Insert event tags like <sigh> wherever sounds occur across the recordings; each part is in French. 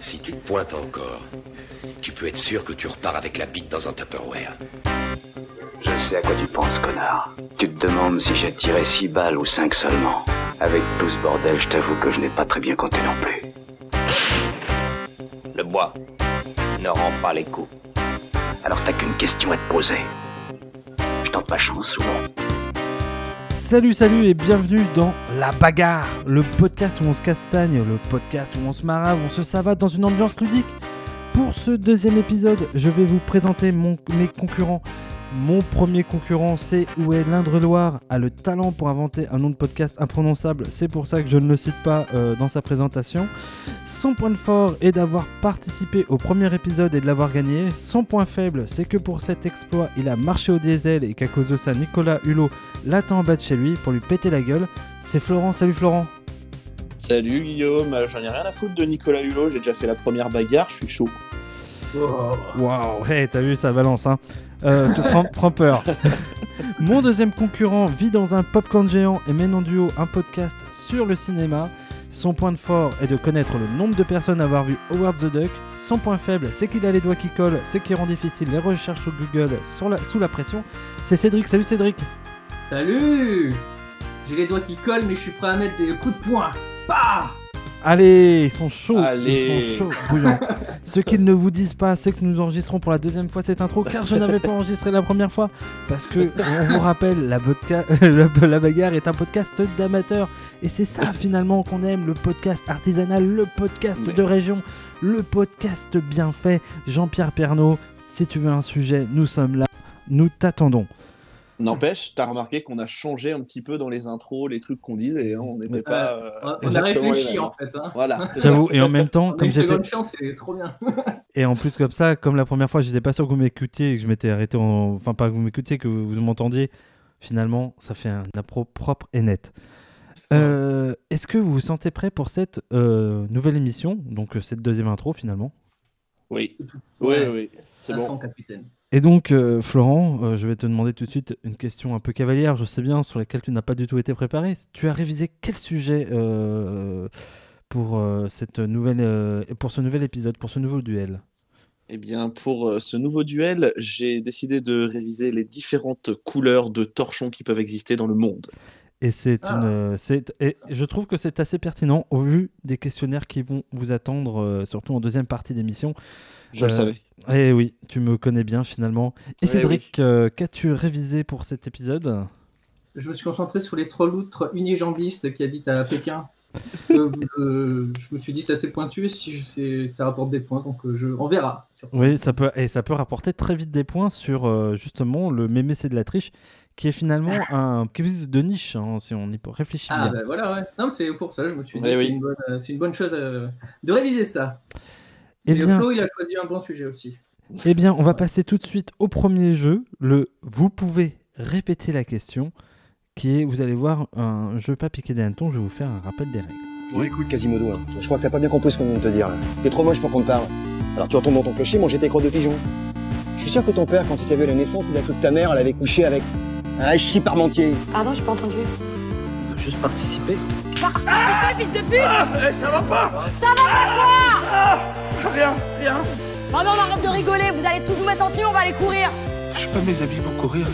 Si tu te pointes encore, tu peux être sûr que tu repars avec la bite dans un Tupperware. Je sais à quoi tu penses, connard. Tu te demandes si j'ai tiré 6 balles ou 5 seulement. Avec tout ce bordel, je t'avoue que je n'ai pas très bien compté non plus. Le bois ne rend pas les coups. Alors t'as qu'une question à te poser. Je tente ma chance souvent. Salut, salut et bienvenue dans La Bagarre, le podcast où on se castagne, le podcast où on se marave, on se savate dans une ambiance ludique. Pour ce deuxième épisode, je vais vous présenter mes concurrents. Mon premier concurrent, c'est est l'Indre-Loire, a le talent pour inventer un nom de podcast imprononçable, c'est pour ça que je ne le cite pas euh, dans sa présentation. Son point fort est d'avoir participé au premier épisode et de l'avoir gagné. Son point faible, c'est que pour cet exploit, il a marché au diesel et qu'à cause de ça, Nicolas Hulot l'attend en bas de chez lui pour lui péter la gueule. C'est Florent, salut Florent. Salut Guillaume, Euh, j'en ai rien à foutre de Nicolas Hulot, j'ai déjà fait la première bagarre, je suis chaud. Waouh, hey, t'as vu, ça balance, hein. Euh, tu prends, prends peur. <laughs> Mon deuxième concurrent vit dans un popcorn géant et mène en duo un podcast sur le cinéma. Son point de fort est de connaître le nombre de personnes à avoir vu Howard the Duck. Son point faible, c'est qu'il a les doigts qui collent, ce qui rend difficile les recherches sur Google sur la- sous la pression. C'est Cédric, salut Cédric. Salut J'ai les doigts qui collent, mais je suis prêt à mettre des coups de poing. Bah Allez, ils sont chauds, Allez. ils sont chauds, bouillants. <laughs> Ce qu'ils ne vous disent pas, c'est que nous enregistrons pour la deuxième fois cette intro, car je n'avais pas enregistré la première fois, parce que <laughs> on vous rappelle, la, podca- <laughs> la, la bagarre est un podcast d'amateurs, et c'est ça finalement qu'on aime, le podcast artisanal, le podcast Mais- de région, le podcast bien fait. Jean-Pierre Pernaud, si tu veux un sujet, nous sommes là, nous t'attendons. N'empêche, t'as remarqué qu'on a changé un petit peu dans les intros, les trucs qu'on dit, et hein, on n'était pas. euh, On a exactement réfléchi en fait. Hein. Voilà. J'avoue, et en même temps, comme une j'étais... c'est trop bien. <laughs> Et en plus comme ça, comme la première fois, j'étais pas sûr que vous m'écoutiez et que je m'étais arrêté en... Enfin pas que vous m'écoutiez, que vous m'entendiez. Finalement, ça fait un appro propre et net. Euh, Est-ce que vous vous sentez prêt pour cette euh, nouvelle émission Donc euh, cette deuxième intro finalement? Oui, oui, oui, c'est bon. capitaine. Et donc euh, Florent, euh, je vais te demander tout de suite une question un peu cavalière, je sais bien, sur laquelle tu n'as pas du tout été préparé. Tu as révisé quel sujet euh, pour, pour ce nouvel épisode, pour ce nouveau duel? Eh bien, pour ce nouveau duel, j'ai décidé de réviser les différentes couleurs de torchons qui peuvent exister dans le monde. Et c'est Ah. une, euh, c'est, et je trouve que c'est assez pertinent au vu des questionnaires qui vont vous attendre, euh, surtout en deuxième partie d'émission. Je Euh, le savais. Eh oui, tu me connais bien finalement. Et Cédric, euh, qu'as-tu révisé pour cet épisode? Je me suis concentré sur les trois loutres unijambistes qui habitent à Pékin. <laughs> Euh, je, je me suis dit c'est assez pointu, si je sais, ça rapporte des points, donc euh, je, on verra. surtout. Oui, ça peut, et ça peut rapporter très vite des points sur euh, justement le mémé c'est de la triche, qui est finalement <laughs> un quiz de niche, hein, si on y réfléchit Ah bien. bah voilà, ouais. Non, mais c'est pour ça, je me suis dit Eh c'est oui. une, bonne, euh, c'est une bonne chose euh, de réviser ça. Eh Et bien, Flo, il a choisi un bon sujet aussi. eh bien, on va passer tout de suite au premier jeu, le vous pouvez répéter la question, qui est, vous allez voir, un jeu pas piqué des hannetons, je vais vous faire un rappel des règles. Bon, écoute, Quasimodo, hein, je crois que t'as pas bien compris ce qu'on vient de te dire. là. T'es trop moche pour qu'on te parle. Alors tu retournes dans ton clocher manger tes crottes de pigeon. Je suis sûr que ton père, quand il t'a vu à la naissance, il a cru que ta mère, elle avait couché avec un chi parmentier. Pardon, j'ai pas entendu. Juste participer. Ah, fils de pute Eh, ça va pas Rien, rien Pardon, on arrête de rigoler, vous allez tous vous mettre en tenue, on va aller courir J'ai pas mes habits pour courir.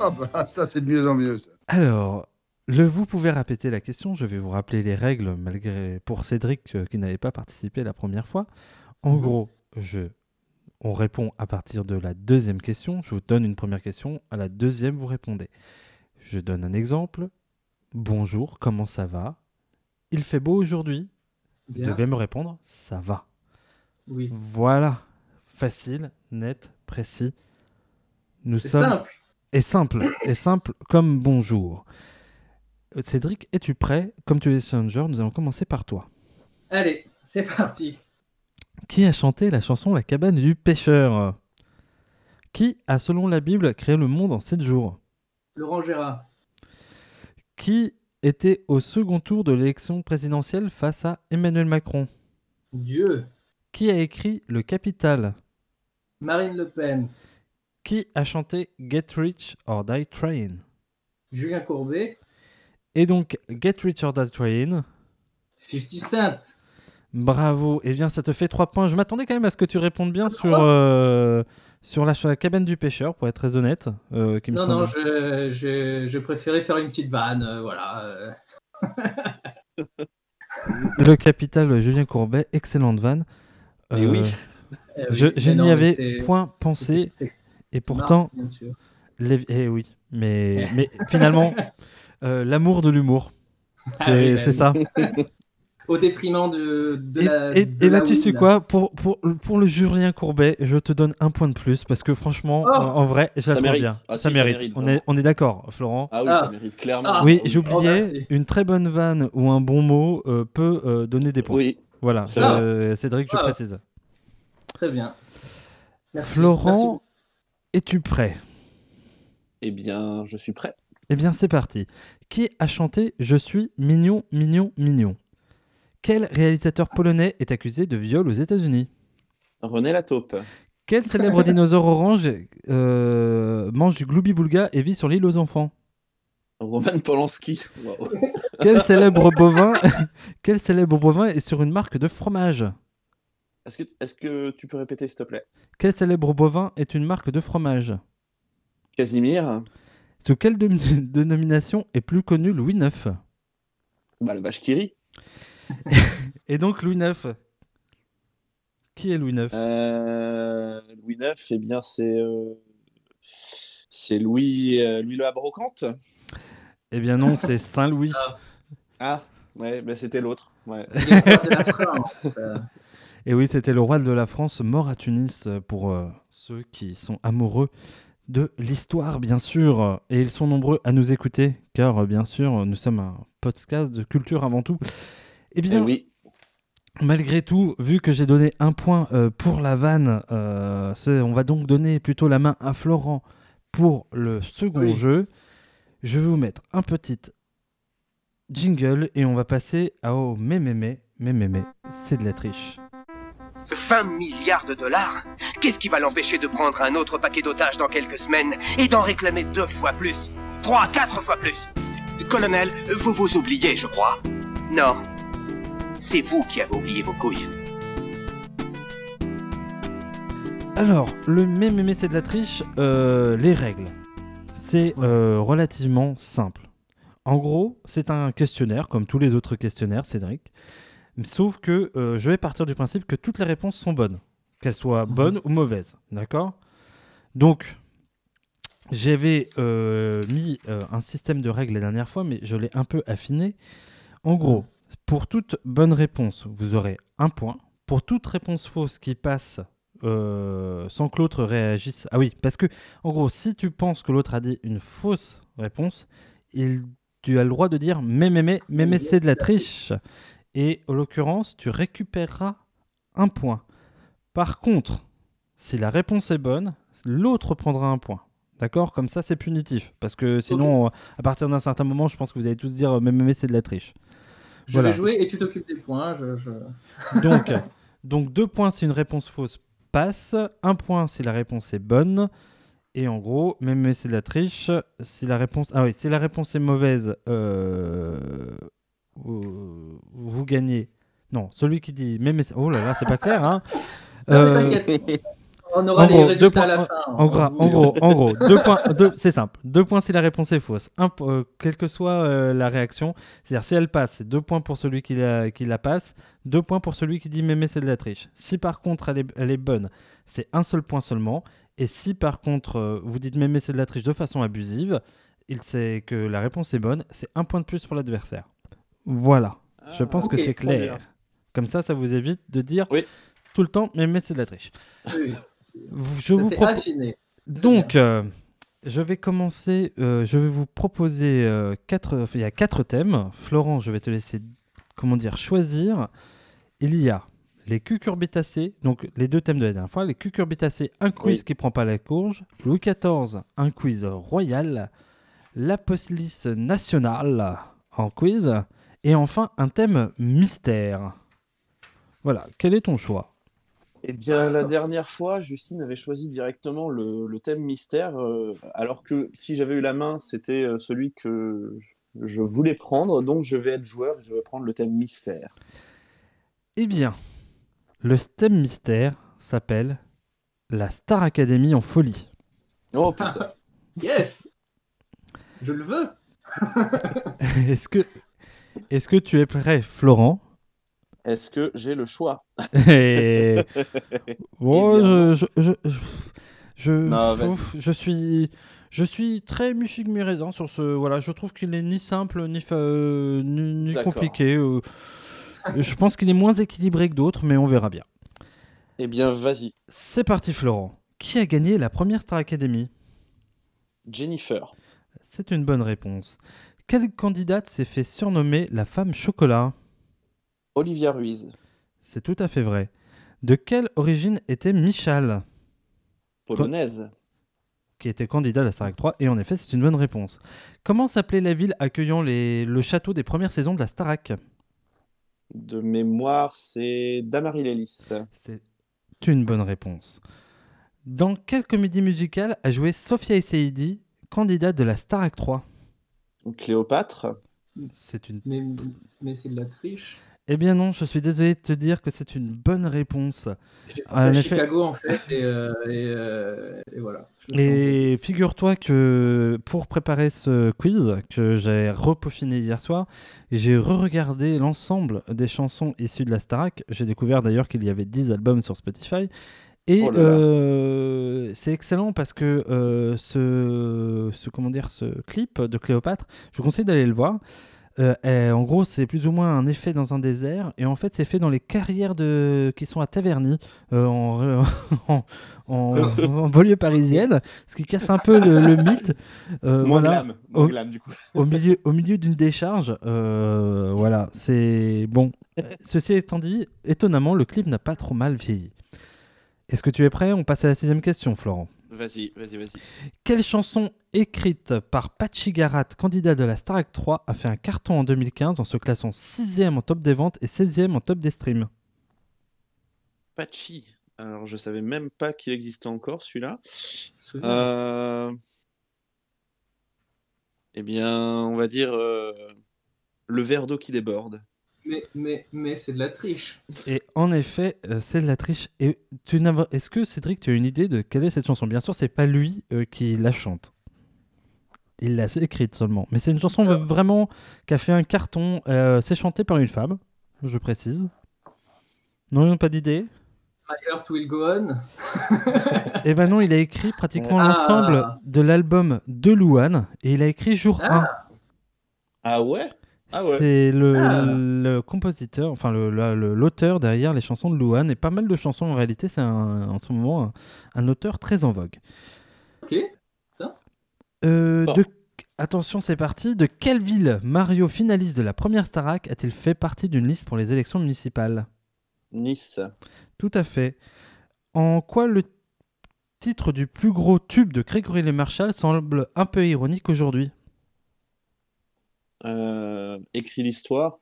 Ah bah ça c'est de mieux en mieux. ça. Alors, le vous pouvez répéter la question, je vais vous rappeler les règles, malgré pour Cédric euh, qui n'avait pas participé la première fois. En Mhm. gros, je, on répond à partir de la deuxième question. Je vous donne une première question, à la deuxième, vous répondez. Je donne un exemple. Bonjour, comment ça va? Il fait beau aujourd'hui? Vous devez me répondre, ça va. Oui. Voilà, facile, net, précis. Nous sommes simple. et simple, et simple comme bonjour. Euh, Cédric, es-tu prêt? Comme tu es challenger, nous allons commencer par toi. Allez, c'est parti. Qui a chanté la chanson La cabane du pêcheur? Qui a, selon la Bible, créé le monde en sept jours? Laurent Gérard. Qui était au second tour de l'élection présidentielle face à Emmanuel Macron? Dieu. Qui a écrit Le Capital? Marine Le Pen. Qui a chanté Get Rich or Die Trying? Julien Courbet. Et donc, Get Rich or Die Trying? 50 Cent. Bravo. Eh bien, ça te fait 3 points. Je m'attendais quand même à ce que tu répondes bien sur, euh, sur, la, sur la cabane du pêcheur, pour être très honnête. euh, qui me Non, semble- non, je- préféré faire une petite vanne, euh, voilà. <laughs> Le capital Julien Courbet, excellente vanne. <laughs> Eh oui. Eh oui, je n'y avais point pensé. c'est- c'est Et pourtant, bien sûr. les- eh oui, mais, <laughs> mais finalement, euh, l'amour de l'humour, c'est Ah oui, bah c'est oui. ça. Au détriment de, de Et, la. et- de et la bah, tu sais quoi pour, pour, pour le Julien Courbet, je te donne un point de plus parce que franchement, Oh. en, en vrai, Ça mérite. bien. Ah, si, ça ça mérite. on, est, on est d'accord, Florent. Ah oui, Ah. ça mérite clairement. Ah. oui, oui. j'oubliais, merci. une très bonne vanne ou un bon mot euh, peut euh, donner des points. Oui. Voilà, euh, Cédric, je Ah. précise. Très bien. Merci. Florent, es-tu prêt? Eh bien, je suis prêt. Eh bien, c'est parti. Qui a chanté Je suis mignon, mignon, mignon Quel réalisateur polonais est accusé de viol aux États-Unis? René la taupe. Quel célèbre <laughs> dinosaure orange euh, mange du gloubi-boulga et vit sur l'île aux enfants? Roman Polanski. Quel <laughs> célèbre bovin <laughs> Quel célèbre bovin est sur une marque de fromage? Est-ce que, tu peux répéter, s'il te plaît? Quel célèbre bovin est une marque de fromage? Casimir. Sous quelle dé- dénomination est plus connu Louis IX Bah, le vache qui rit. <laughs> Et donc Louis IX Qui est Louis IX Euh, Louis IX, eh bien, c'est. euh, C'est Louis, euh, Louis le Abrocante. Eh bien non, c'est <laughs> Saint-Louis. Ah, ouais, mais c'était l'autre. Ouais. De la France. <laughs> Et oui, c'était le roi de la France mort à Tunis pour euh, ceux qui sont amoureux de l'histoire, bien sûr. Et ils sont nombreux à nous écouter, car bien sûr, nous sommes un podcast de culture avant tout. Eh Eh bien, oui. malgré tout, vu que j'ai donné un point euh, pour la vanne, euh, on va donc donner plutôt la main à Florent pour le second Oui. jeu. Je vais vous mettre un petit jingle et on va passer à oh mais mais mais mais mais mais c'est de la triche. 20 milliards de dollars Qu'est-ce qui va l'empêcher de prendre un autre paquet d'otages dans quelques semaines et d'en réclamer deux fois plus? Trois, quatre fois plus? Colonel, vous vous oubliez, je crois. Non. C'est vous qui avez oublié vos couilles. Alors, le mémémé, c'est de la triche. euh, les règles, c'est euh, relativement simple. En gros, c'est un questionnaire, comme tous les autres questionnaires, Cédric. Sauf que euh, je vais partir du principe que toutes les réponses sont bonnes, qu'elles soient bonnes ou mauvaises. D'accord? Donc, j'avais euh, mis euh, un système de règles la dernière fois, mais je l'ai un peu affiné. En gros, pour toute bonne réponse, vous aurez un point. Pour toute réponse fausse qui passe euh, sans que l'autre réagisse. Ah oui, parce que, en gros, si tu penses que l'autre a dit une fausse réponse, il, tu as le droit de dire mais, mais, mais, mais, mais c'est de la triche. Et en l'occurrence, tu récupéreras un point. Par contre, si la réponse est bonne, l'autre prendra un point. D'accord? Comme ça, c'est punitif. Parce que sinon, à partir d'un certain moment, je pense que vous allez tous dire mais, mais, mais c'est de la triche. Je Voilà. vais jouer et tu t'occupes des points. Je, je- <laughs> Donc, donc deux points si une réponse fausse passe, un point si la réponse est bonne. Et en gros, même mais c'est de la triche, si la réponse, ah oui, si la réponse est mauvaise, euh, vous, gagnez. Non, celui qui dit c'est- oh là là, c'est pas clair, hein. Non, mais Euh. On aura en les gros, deux résultats points- à la fin. En, gros, en gros, deux points, c'est simple. Deux points si la réponse est fausse. Un, euh, quelle que soit euh, la réaction, c'est-à-dire si elle passe, c'est deux points pour celui qui la, qui la passe, deux points pour celui qui dit mémé c'est de la triche. Si par contre elle est, elle est bonne, c'est un seul point seulement. Et si par contre euh, vous dites mémé c'est de la triche de façon abusive, il sait que la réponse est bonne, c'est un point de plus pour l'adversaire. Voilà. Je pense que c'est clair. Comme ça, ça vous évite de dire Oui. tout le temps mémé c'est de la triche. Oui, Je ça vous affiné. Donc, euh, je vais commencer. euh, je vais vous proposer euh, quatre. il y a quatre thèmes. Florent, je vais te laisser, comment dire, choisir. Il y a les cucurbitacées, donc les deux thèmes de la dernière fois. Les cucurbitacées, un quiz Oui. qui prend pas la courge. Louis XIV, un quiz royal. La police nationale en quiz. Et enfin, un thème mystère. Voilà. Quel est ton choix? Eh bien, la dernière fois, Justine avait choisi directement le, le thème mystère, euh, alors que si j'avais eu la main, c'était euh, celui que, je voulais prendre, donc je vais être joueur et je vais prendre le thème mystère. Eh bien, le thème mystère s'appelle la Star Academy en folie. Oh putain. <laughs> yes Je le veux <laughs> Est-ce que, est que tu es prêt, Florent? Est-ce que j'ai le choix? Et... Bon, <laughs> Eh bien, je, je, je, je, Non, je- suis, je suis très mi-raisin sur ce. Voilà, je trouve qu'il est ni simple ni, fa- ni, compliqué. euh. je pense qu'il est moins équilibré que d'autres, mais on verra bien. Eh bien, vas-y. C'est parti, Florent. Qui a gagné la première Star Academy? Jennifer. C'est une bonne réponse. Quelle candidate s'est fait surnommer la femme chocolat? Olivia Ruiz. C'est tout à fait vrai. De quelle origine était Michal? Polonaise. qui était candidat à Starac 3 Et en effet, c'est une bonne réponse. Comment s'appelait la ville accueillant les... le château des premières saisons de la Starac? De mémoire, c'est Damary Lélis. C'est une bonne réponse. Dans quelle comédie musicale a joué Sophia Essaidi, candidate de la Starac 3 Cléopâtre. C'est une Mais, mais c'est de la triche. Eh bien non, je suis désolé de te dire que c'est une bonne réponse. J'ai pensé à Chicago en fait, et, euh, et, euh, et voilà. Et figure-toi que pour préparer ce quiz que j'ai repaufiné hier soir, j'ai re-regardé l'ensemble des chansons issues de la Starac. J'ai découvert d'ailleurs qu'il y avait 10 albums sur Spotify. Et Oh euh, c'est excellent parce que ce, ce, comment dire, ce clip de Cléopâtre, je vous conseille d'aller le voir. Euh, et en gros, c'est plus ou moins un effet dans un désert, et en fait, c'est fait dans les carrières de... qui sont à Taverny, euh, en, <laughs> en, en- <laughs> en banlieue parisienne, ce qui casse un peu le, le mythe. Euh, Moins voilà. glam. Au- glam, du coup. <laughs> au milieu, au milieu d'une décharge. euh, voilà, c'est bon. Ceci étant dit, étonnamment, le clip n'a pas trop mal vieilli. Est-ce que tu es prêt? On passe à la sixième question, Florent. Vas-y, vas-y, vas-y. Quelle chanson écrite par Pachi Garat, candidat de la Starac 3, a fait un carton en 2015 en se classant 6ème en top des ventes et 16ème en top des streams? Pachi. Alors, je savais même pas qu'il existait encore, celui-là. Euh... Eh bien, on va dire euh, le verre d'eau qui déborde. Mais, mais, mais c'est de la triche. Et en effet, euh, c'est de la triche. Et tu n'as- Est-ce que Cédric, tu as une idée de quelle est cette chanson? Bien sûr, c'est pas lui euh, qui la chante. Il l'a écrite seulement. Mais c'est une chanson vraiment qui a fait un carton. Euh, c'est chanté par une femme, je précise. Non, pas d'idée? My Heart Will Go On. <laughs> Eh ben non, il a écrit pratiquement Ah. l'ensemble de l'album de Louane et il a écrit Jour 1. Ah, Ah ouais? Ah ouais. C'est le, Ah. le compositeur, enfin le- la- le- l'auteur derrière les chansons de Louane et pas mal de chansons en réalité. C'est un- en ce moment un, un auteur très en vogue. ok. Euh, Bon. de... Attention, c'est parti. De quelle ville Mario, finaliste de la première Starac, a-t-il fait partie d'une liste pour les élections municipales? Nice. Tout à fait. En quoi le titre du plus gros tube de Grégory Le Marchal semble un peu ironique aujourd'hui? Euh, écrit l'histoire.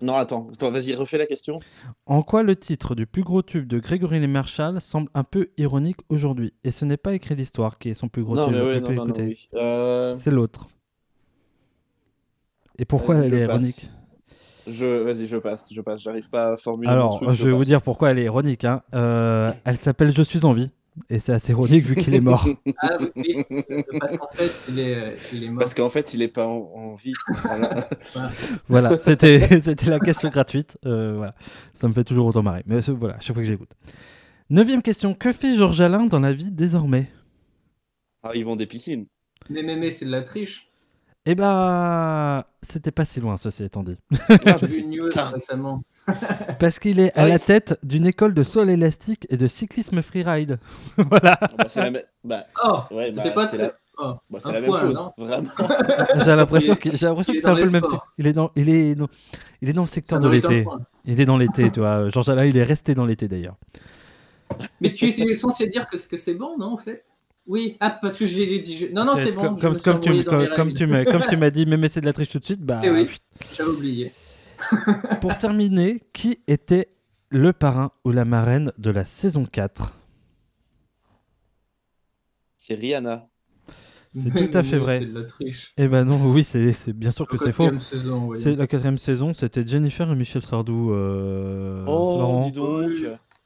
Non, attends, attends vas-y, refais la question. En quoi le titre du plus gros tube de Grégory Le Marchal semble un peu ironique aujourd'hui? Et ce n'est pas écrit l'histoire qui est son plus gros non, tube. ouais, non, non, oui. Euh, C'est l'autre. Et pourquoi elle est passe. ironique? Je, vas-y, je passe, je passe. J'arrive pas à formuler. Alors, truc, je vais vous dire pourquoi elle est ironique. hein. Euh, elle s'appelle Je suis en vie. Et c'est assez ironique vu qu'il est mort. <laughs> Ah oui, oui, parce qu'en fait, il est, il est mort. Parce qu'en fait, il est pas en, en vie. Voilà. <laughs> voilà, c'était <laughs> c'était la question gratuite. Euh, voilà. Ça me fait toujours autant marrer. Mais ce- voilà, chaque fois que j'écoute. Neuvième question. Que fait Georges Alain dans la vie désormais? Ah, ils vont des piscines. Mais, mais, mais c'est de la triche. Eh ben, c'était pas si loin, ceci étant dit. Ah, <laughs> J'ai vu une news récemment. <laughs> Parce qu'il est à Ah oui, la tête d'une école de saut à l'élastique et de cyclisme freeride. <laughs> voilà. Ah, bah, c'est la, me- bah, Oh, ouais, c'était bah, pas c'est très- la... oh, bah, la même point, chose. Vraiment. J'ai l'impression Il est- que j'ai l'impression que est c'est un dans peu le même. Il est dans, il est dans, il est dans le secteur de l'été. Il est dans l'été, tu vois. Georges Alain, il est resté dans l'été d'ailleurs. Mais tu es censé dire que, que c'est bon, non, en fait? Oui, ah, parce que j'ai dit. je- Non, non, c'est bon. je comme, comme tu, comme, comme m'as, comme tu m'as <laughs> dit, mais, mais c'est de la triche tout de suite. Bah, Eh oui, j'avais oublié. <laughs> Pour terminer, qui était le parrain ou la marraine de la saison 4 C'est Rihanna. C'est tout à fait vrai. C'est de la triche. Eh ben non, oui, c'est c'est- bien sûr que c'est faux. quatrième saison, voyons. C'est la quatrième saison, c'était Jennifer et Michel Sardou. euh, Oh, Florent. dis donc.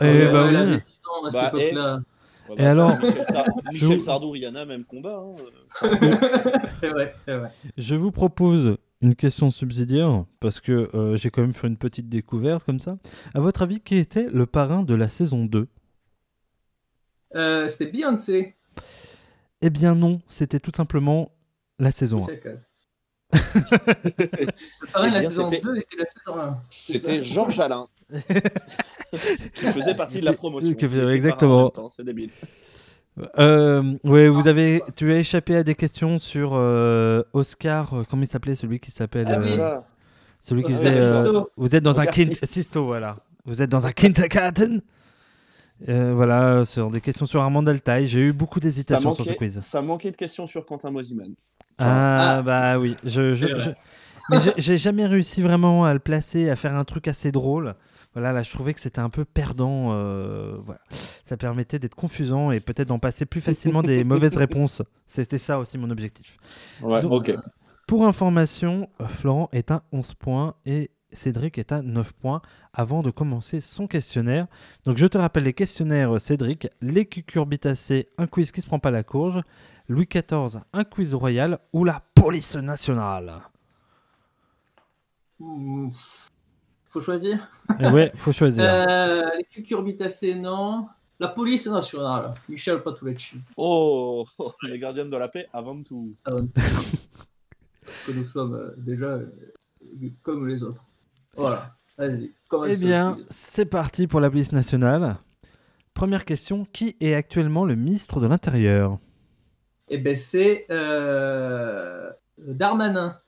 Eh Ouais, bah elle oui. avait 10 ans à cette Bah, époque-là. Ouais, Et bah, alors Michel, Sar- Michel Sardou, Rihanna, même combat. hein. <laughs> c'est vrai, c'est vrai. Je vous propose une question subsidiaire parce que euh, j'ai quand même fait une petite découverte comme ça. À votre avis, qui était le parrain de la saison 2 Euh, C'était Beyoncé. Eh bien non, c'était tout simplement la saison 1. Eh la bien, saison c'était- 2 était la saison 1. C'est C'était ça Georges Alain. <laughs> qui faisait partie de la promotion. Exactement. C'est débile. Euh, ouais, vous avez, tu as échappé à des questions sur euh, Oscar. euh, comment il s'appelait celui qui s'appelle Ah oui. euh, Celui qui faisait. euh, vous êtes dans un. Sisto. Sisto, voilà. Vous êtes dans un kindergarten. Euh, voilà, sur des questions sur Armand Altaï. J'ai eu beaucoup d'hésitations sur ce quiz. ça manquait de questions sur Quentin Mosiman. Ah, Ah. bah oui. Je, je- je- Mais j'ai- jamais réussi vraiment à le placer, à faire un truc assez drôle. Voilà, là, je trouvais que c'était un peu perdant. euh, voilà. Ça permettait d'être confusant et peut-être d'en passer plus facilement des <laughs> mauvaises réponses. C'était ça aussi mon objectif. Ouais, Donc. Pour information, euh, Florent est à 11 points et Cédric est à 9 points avant de commencer son questionnaire. Donc je te rappelle les questionnaires Cédric, les cucurbitacées, un quiz qui se prend pas la courge, Louis XIV, un quiz royal ou la police nationale? Ouh. Faut choisir. Et ouais, faut choisir. Euh, les cucurbitacées, non. La police nationale. Michel Patulecci. Oh, oh, les gardiens de la paix avant tout. Parce que nous sommes euh, déjà euh, comme les autres. Voilà. Vas-y. Eh bien, c'est parti pour la police nationale. Première question, qui est actuellement le ministre de l'Intérieur? Eh ben, c'est euh, Darmanin.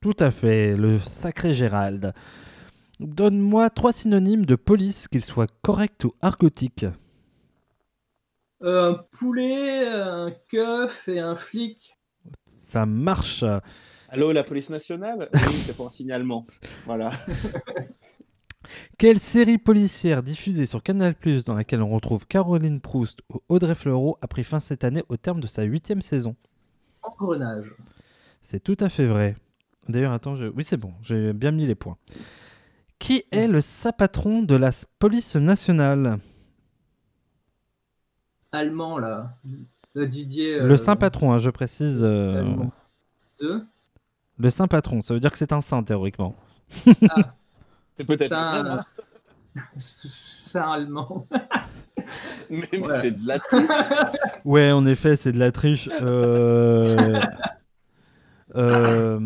Tout à fait, le sacré Gérald. Donne-moi trois synonymes de police, qu'ils soient corrects ou argotiques. Euh, un poulet, un keuf et un flic. Ça marche. Allô, la police nationale? Oui, c'est pour un signalement. Voilà. <laughs> Quelle série policière diffusée sur Canal+, dans laquelle on retrouve Caroline Proust ou Audrey Fleurot, a pris fin cette année au terme de sa huitième saison? Engrenage. C'est tout à fait vrai. D'ailleurs, attends, je... oui c'est bon, j'ai bien mis les points. Qui est le sapatron de la police nationale? Allemand, là. Le Didier. Le euh, saint patron, hein, je précise. euh. Le saint patron, ça veut dire que c'est un saint théoriquement. <laughs> C'est peut-être Saint- Saint allemand. mais, mais Ouais. c'est de la triche. <laughs> Ouais, en effet, c'est de la triche. Euh... euh,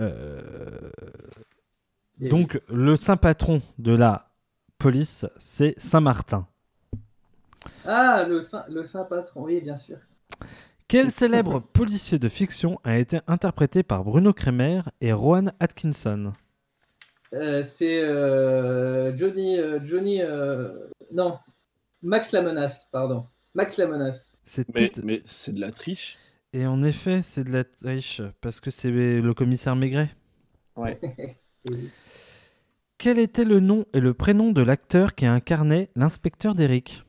euh, Donc, le saint patron de la police, c'est Saint-Martin. Ah, le saint, le saint patron, oui, bien sûr. Quel célèbre policier de fiction a été interprété par Bruno Kremer et Rowan Atkinson? Euh, c'est euh, Johnny. euh, Johnny euh, non. Max la menace, pardon. Max la menace. C'est Mais, tout- mais c'est de la triche. Et en effet, c'est de la triche, parce que c'est le commissaire Maigret. Ouais. <laughs> Quel était le nom et le prénom de l'acteur qui incarnait l'inspecteur d'Eric?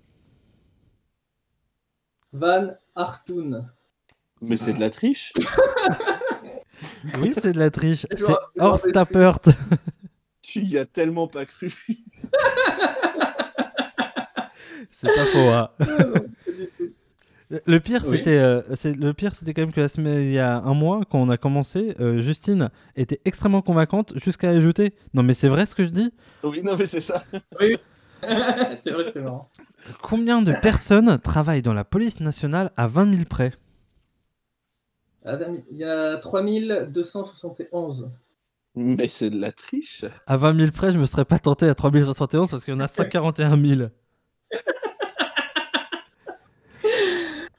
Van Hartoon. Mais c'est de la triche. <laughs> Oui, c'est de la triche. <laughs> C'est Horst Tappert. Tu y as tellement pas cru. <laughs> C'est pas faux. hein. Le pire, Oui. c'était, euh, c'est le pire, c'était quand même que la semaine, il y a un mois, quand on a commencé, euh, Justine était extrêmement convaincante jusqu'à ajouter. Non, mais c'est vrai ce que je dis? Oui, non, mais c'est ça. Oui. <laughs> c'est vrai, marrant. Combien de personnes travaillent dans la police nationale à 20 000 près? Ah, Il y a 3271. Mais c'est de la triche. À 20 000 près, je me serais pas tenté à 3071 parce qu'il y en a <laughs> 141 000.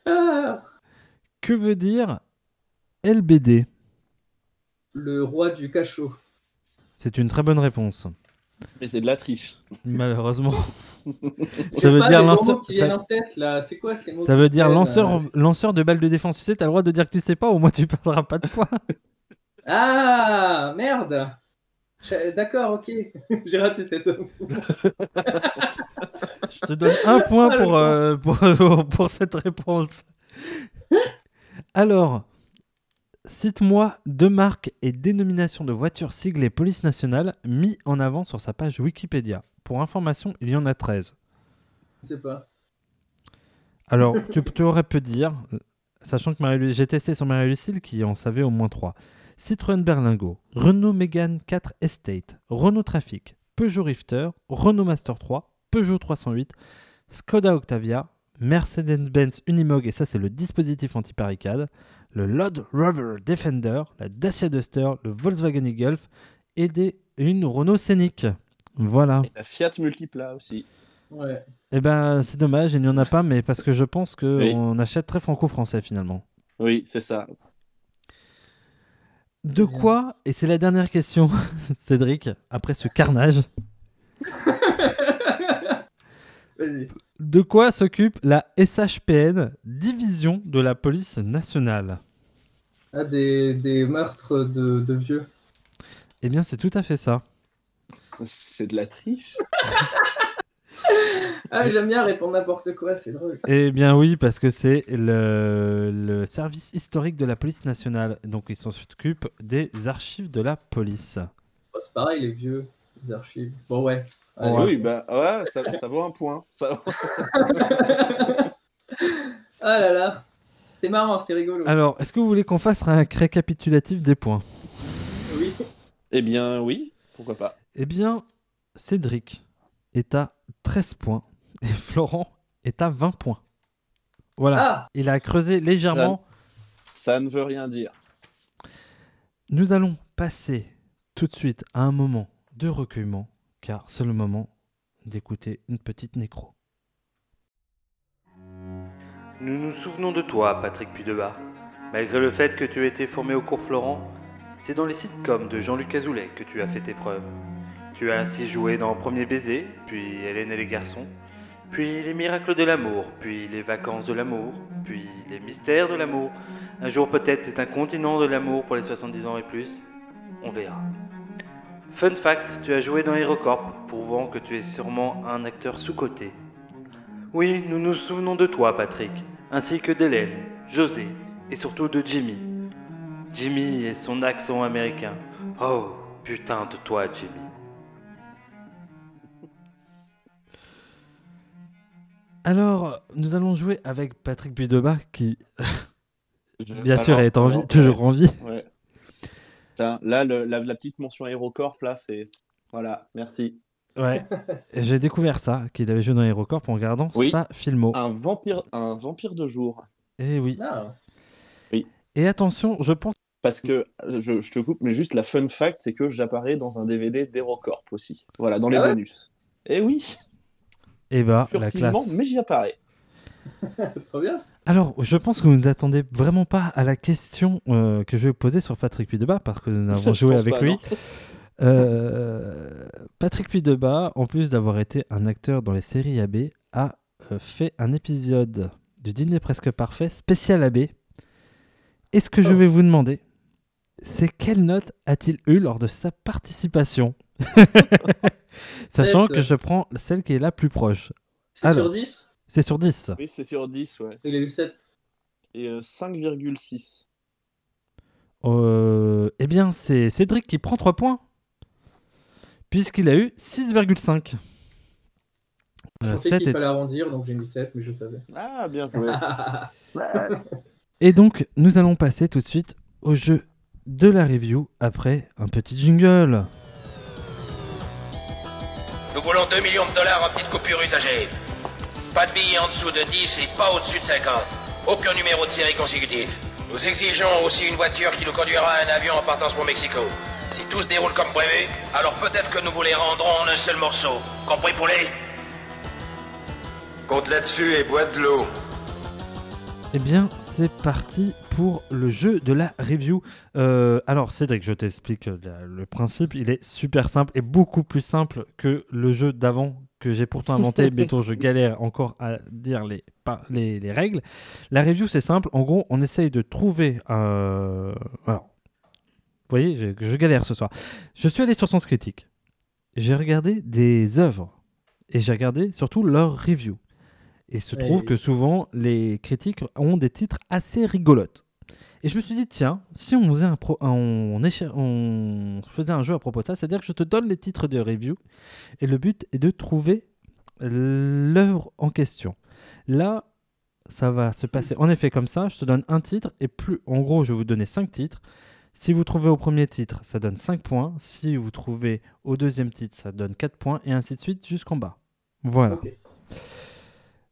Ah, Que veut dire LBD le roi du cachot. C'est une très bonne réponse. Mais c'est de la triche. Malheureusement. <laughs> Ça veut pas dire lanceur. mots qui viennent Ça, en tête là. C'est quoi ces mots ça veut dire lanceur, euh, lanceur de balles de défense. Tu sais, t'as le droit de dire que tu sais pas, au moins tu perdras pas de points. Ah merde. D'accord, ok. <laughs> J'ai raté cette. <laughs> Je te donne un point Ah, pour, euh, pour, <laughs> pour cette réponse. Alors, cite-moi deux marques et dénominations de voitures siglées police nationale mis en avant sur sa page Wikipédia. Pour information, il y en a 13. Je sais pas. Alors, tu, tu aurais pu dire, sachant que Marie- j'ai testé sur Marie-Lucille qui en savait au moins 3. Citroën Berlingo, Renault Mégane 4 Estate, Renault Trafic, Peugeot Rifter, Renault Master 3, Peugeot 308, Skoda Octavia, Mercedes-Benz Unimog, et ça c'est le dispositif anti-barricade, le Land Rover Defender, la Dacia Duster, le Volkswagen e-Golf et des, une Renault Scénic. Voilà. La Fiat Multipla aussi. Ouais. Eh ben, c'est dommage, il n'y en a pas, mais parce que je pense qu'on Oui. achète très franco-français finalement. Oui, c'est ça. De quoi, et c'est la dernière question, <laughs> Cédric, après ce carnage, <laughs> Vas-y. de quoi s'occupe la SHPN, division de la police nationale Ah, des, des meurtres de, de vieux. Eh bien, c'est tout à fait ça. C'est de la triche. <laughs> <laughs> Ah, j'aime bien répondre n'importe quoi, c'est drôle. Eh bien oui, parce que c'est le, le service historique de la police nationale. Donc ils s'occupent des archives de la police. Oh, c'est pareil, les vieux, les archives. Bon, ouais. Allez. Ouais. Oui, bah ouais, ça, ça vaut un point. Ça... <laughs> Ah là là. C'était marrant, c'était rigolo. Alors, est-ce que vous voulez qu'on fasse un récapitulatif des points? Oui. eh bien, oui, pourquoi pas. Eh bien, Cédric est à 13 points <laughs> et Florent est à 20 points. Voilà. Ah Il a creusé légèrement. Ça ne veut rien dire. Nous allons passer tout de suite à un moment de recueillement, car c'est le moment d'écouter une petite nécro. Nous nous souvenons de toi, Patrick Pudeba. Malgré le fait que tu aies été formé au cours Florent, c'est dans les sitcoms de Jean-Luc Azoulay que tu as fait tes preuves. Tu as ainsi joué dans Premier baiser, puis Hélène et les garçons, puis Les miracles de l'amour, puis Les vacances de l'amour, puis Les mystères de l'amour, un jour peut-être les incontinents de l'amour pour les 70 ans et plus. On verra. Fun fact, tu as joué dans HeroCorp, prouvant que tu es sûrement un acteur sous-coté. Oui, nous nous souvenons de toi, Patrick, ainsi que d'Hélène, José et surtout de Jimmy. Jimmy et son accent américain. Oh, putain de toi, Jimmy. Alors, nous allons jouer avec Patrick Pudeba qui, Je- bien sûr, alors- est en vie, alors, toujours en vie. ouais. Putain, là, le- la, la petite mention Aérocorp, là, c'est. Voilà, merci. Ouais. <laughs> J'ai découvert ça, qu'il avait joué dans HeroCorp en regardant Oui. sa filmo. Un vampire, un vampire de jour. Eh oui. Ah. Et attention, je pense. Parce que, je, je te coupe, mais juste la fun fact, c'est que j'apparais dans un DVD d'Aérocorp aussi. Voilà, dans les Ah ouais bonus. Et oui, Eh bah, la classe. mais j'y apparais. <laughs> Trop bien. Alors, je pense que vous ne vous attendez vraiment pas à la question euh, que je vais poser sur Patrick Puydeba, parce que nous <laughs> avons joué avec pas, lui. Euh, Patrick Puydeba, en plus d'avoir été un acteur dans les séries AB, a euh, fait un épisode du Dîner presque parfait spécial AB. Et ce que je Oh. vais vous demander, c'est quelle note a-t-il eu lors de sa participation? <laughs> Sachant que je prends celle qui est la plus proche. C'est Alors. sur 10 C'est sur 10. Oui, c'est sur 10, ouais. Il a eu 7. Et euh, 5,6. Euh, eh bien, c'est Cédric qui prend 3 points. Puisqu'il a eu 6,5. Je Euh, pensais qu'il fallait arrondir, donc j'ai mis 7, mais je savais. Ah, bien joué. <laughs> Et donc, nous allons passer tout de suite au jeu de la review après un petit jingle. Nous voulons 2 millions de dollars en petites coupures usagées. Pas de billets en dessous de 10 et pas au-dessus de 50. Aucun numéro de série consécutif. Nous exigeons aussi une voiture qui nous conduira à un avion en partance pour Mexico. Si tout se déroule comme prévu, alors peut-être que nous vous les rendrons en un seul morceau. Compris, poulet Compte là-dessus et bois de l'eau. Eh bien, c'est parti pour le jeu de la review. Euh, alors, Cédric, je t'explique euh, le principe. Il est super simple et beaucoup plus simple que le jeu d'avant que j'ai pourtant <laughs> inventé, mais dont je galère encore à dire les, pas, les, les règles. La review, c'est simple. En gros, on essaye de trouver. euh, alors, vous voyez, je, je galère ce soir. Je suis allé sur Sens Critique. J'ai regardé des œuvres et j'ai regardé surtout leurs reviews. Et il se trouve que souvent, les critiques ont des titres assez rigolotes. Et je me suis dit, tiens, si on faisait un, pro- on, faisait un jeu à propos de ça, c'est-à-dire que je te donne les titres de review et le but est de trouver l'œuvre en question. Là, ça va se passer en effet comme ça. Je te donne un titre et plus, en gros, je vais vous donner cinq titres. Si vous trouvez au premier titre, ça donne 5 points. Si vous trouvez au deuxième titre, ça donne 4 points et ainsi de suite jusqu'en bas. Voilà.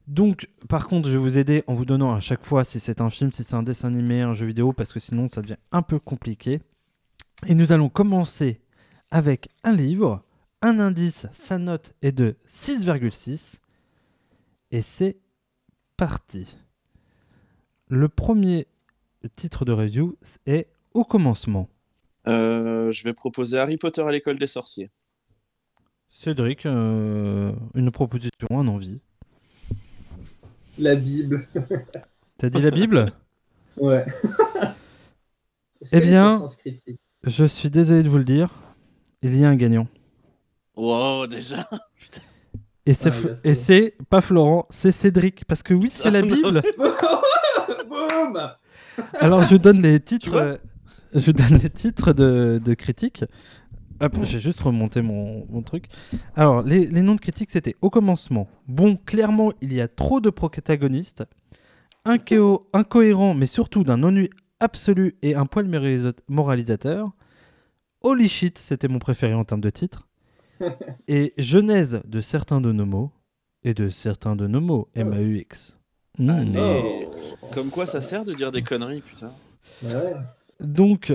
Donc, par contre, je vais vous aider en vous donnant à chaque fois si c'est un film, si c'est un dessin animé, un jeu vidéo, parce que sinon ça devient un peu compliqué. Et nous allons commencer avec un livre. Un indice, sa note est de 6,6. Et c'est parti. Le premier titre de review est Au commencement. Euh, je vais proposer Harry Potter à l'école des sorciers. Cédric, euh, une proposition, un envie. La Bible. <laughs> T'as dit la Bible? Ouais. <laughs> Eh bien, critique? je suis désolé de vous le dire, il y a un gagnant. Wow, déjà Et c'est Ah, et c'est pas Florent, c'est Cédric. Parce que oui, c'est la Ah, non. Bible. <laughs> Boum Alors je donne les titres. je donne les titres de, de critiques. Hop, j'ai juste remonté mon, mon truc. Alors, les, les noms de critiques, c'était au commencement. Bon, clairement, il y a trop de protagonistes. Inco- incohérent, mais surtout d'un ennui absolu et un poil moralisa- moralisateur. Holy shit, c'était mon préféré en termes de titre. <laughs> Et genèse de certains de nos mots et de certains de nos mots. M-A-U-X. Mm. Allez. Oh. Comme quoi ça sert de dire des conneries, putain. Ouais. Donc,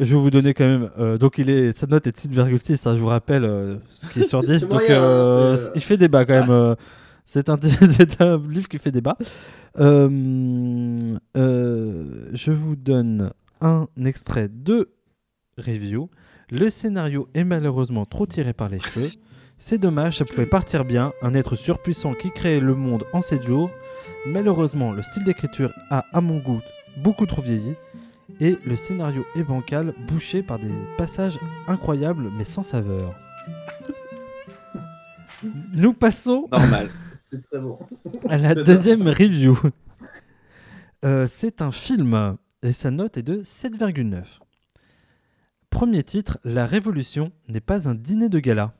je vais vous donner quand même. euh, donc, il est, sa note est de 6,6. hein, je vous rappelle euh, ce qui est sur <laughs> 10. C'est donc, moyen, hein, euh, il fait débat quand même. <laughs> c'est un, livre qui fait débat. Je vous donne un extrait de review. Le scénario est malheureusement trop tiré par les cheveux. C'est dommage, ça pouvait partir bien. Un être surpuissant qui crée le monde en 7 jours. Malheureusement, le style d'écriture a, à mon goût, beaucoup trop vieilli. Et le scénario est bancal, bouché par des passages incroyables mais sans saveur. Nous passons Normal. <laughs> C'est très bon. à la deuxième review. Euh, c'est un film et sa note est de 7,9. Premier titre, La Révolution n'est pas un dîner de gala.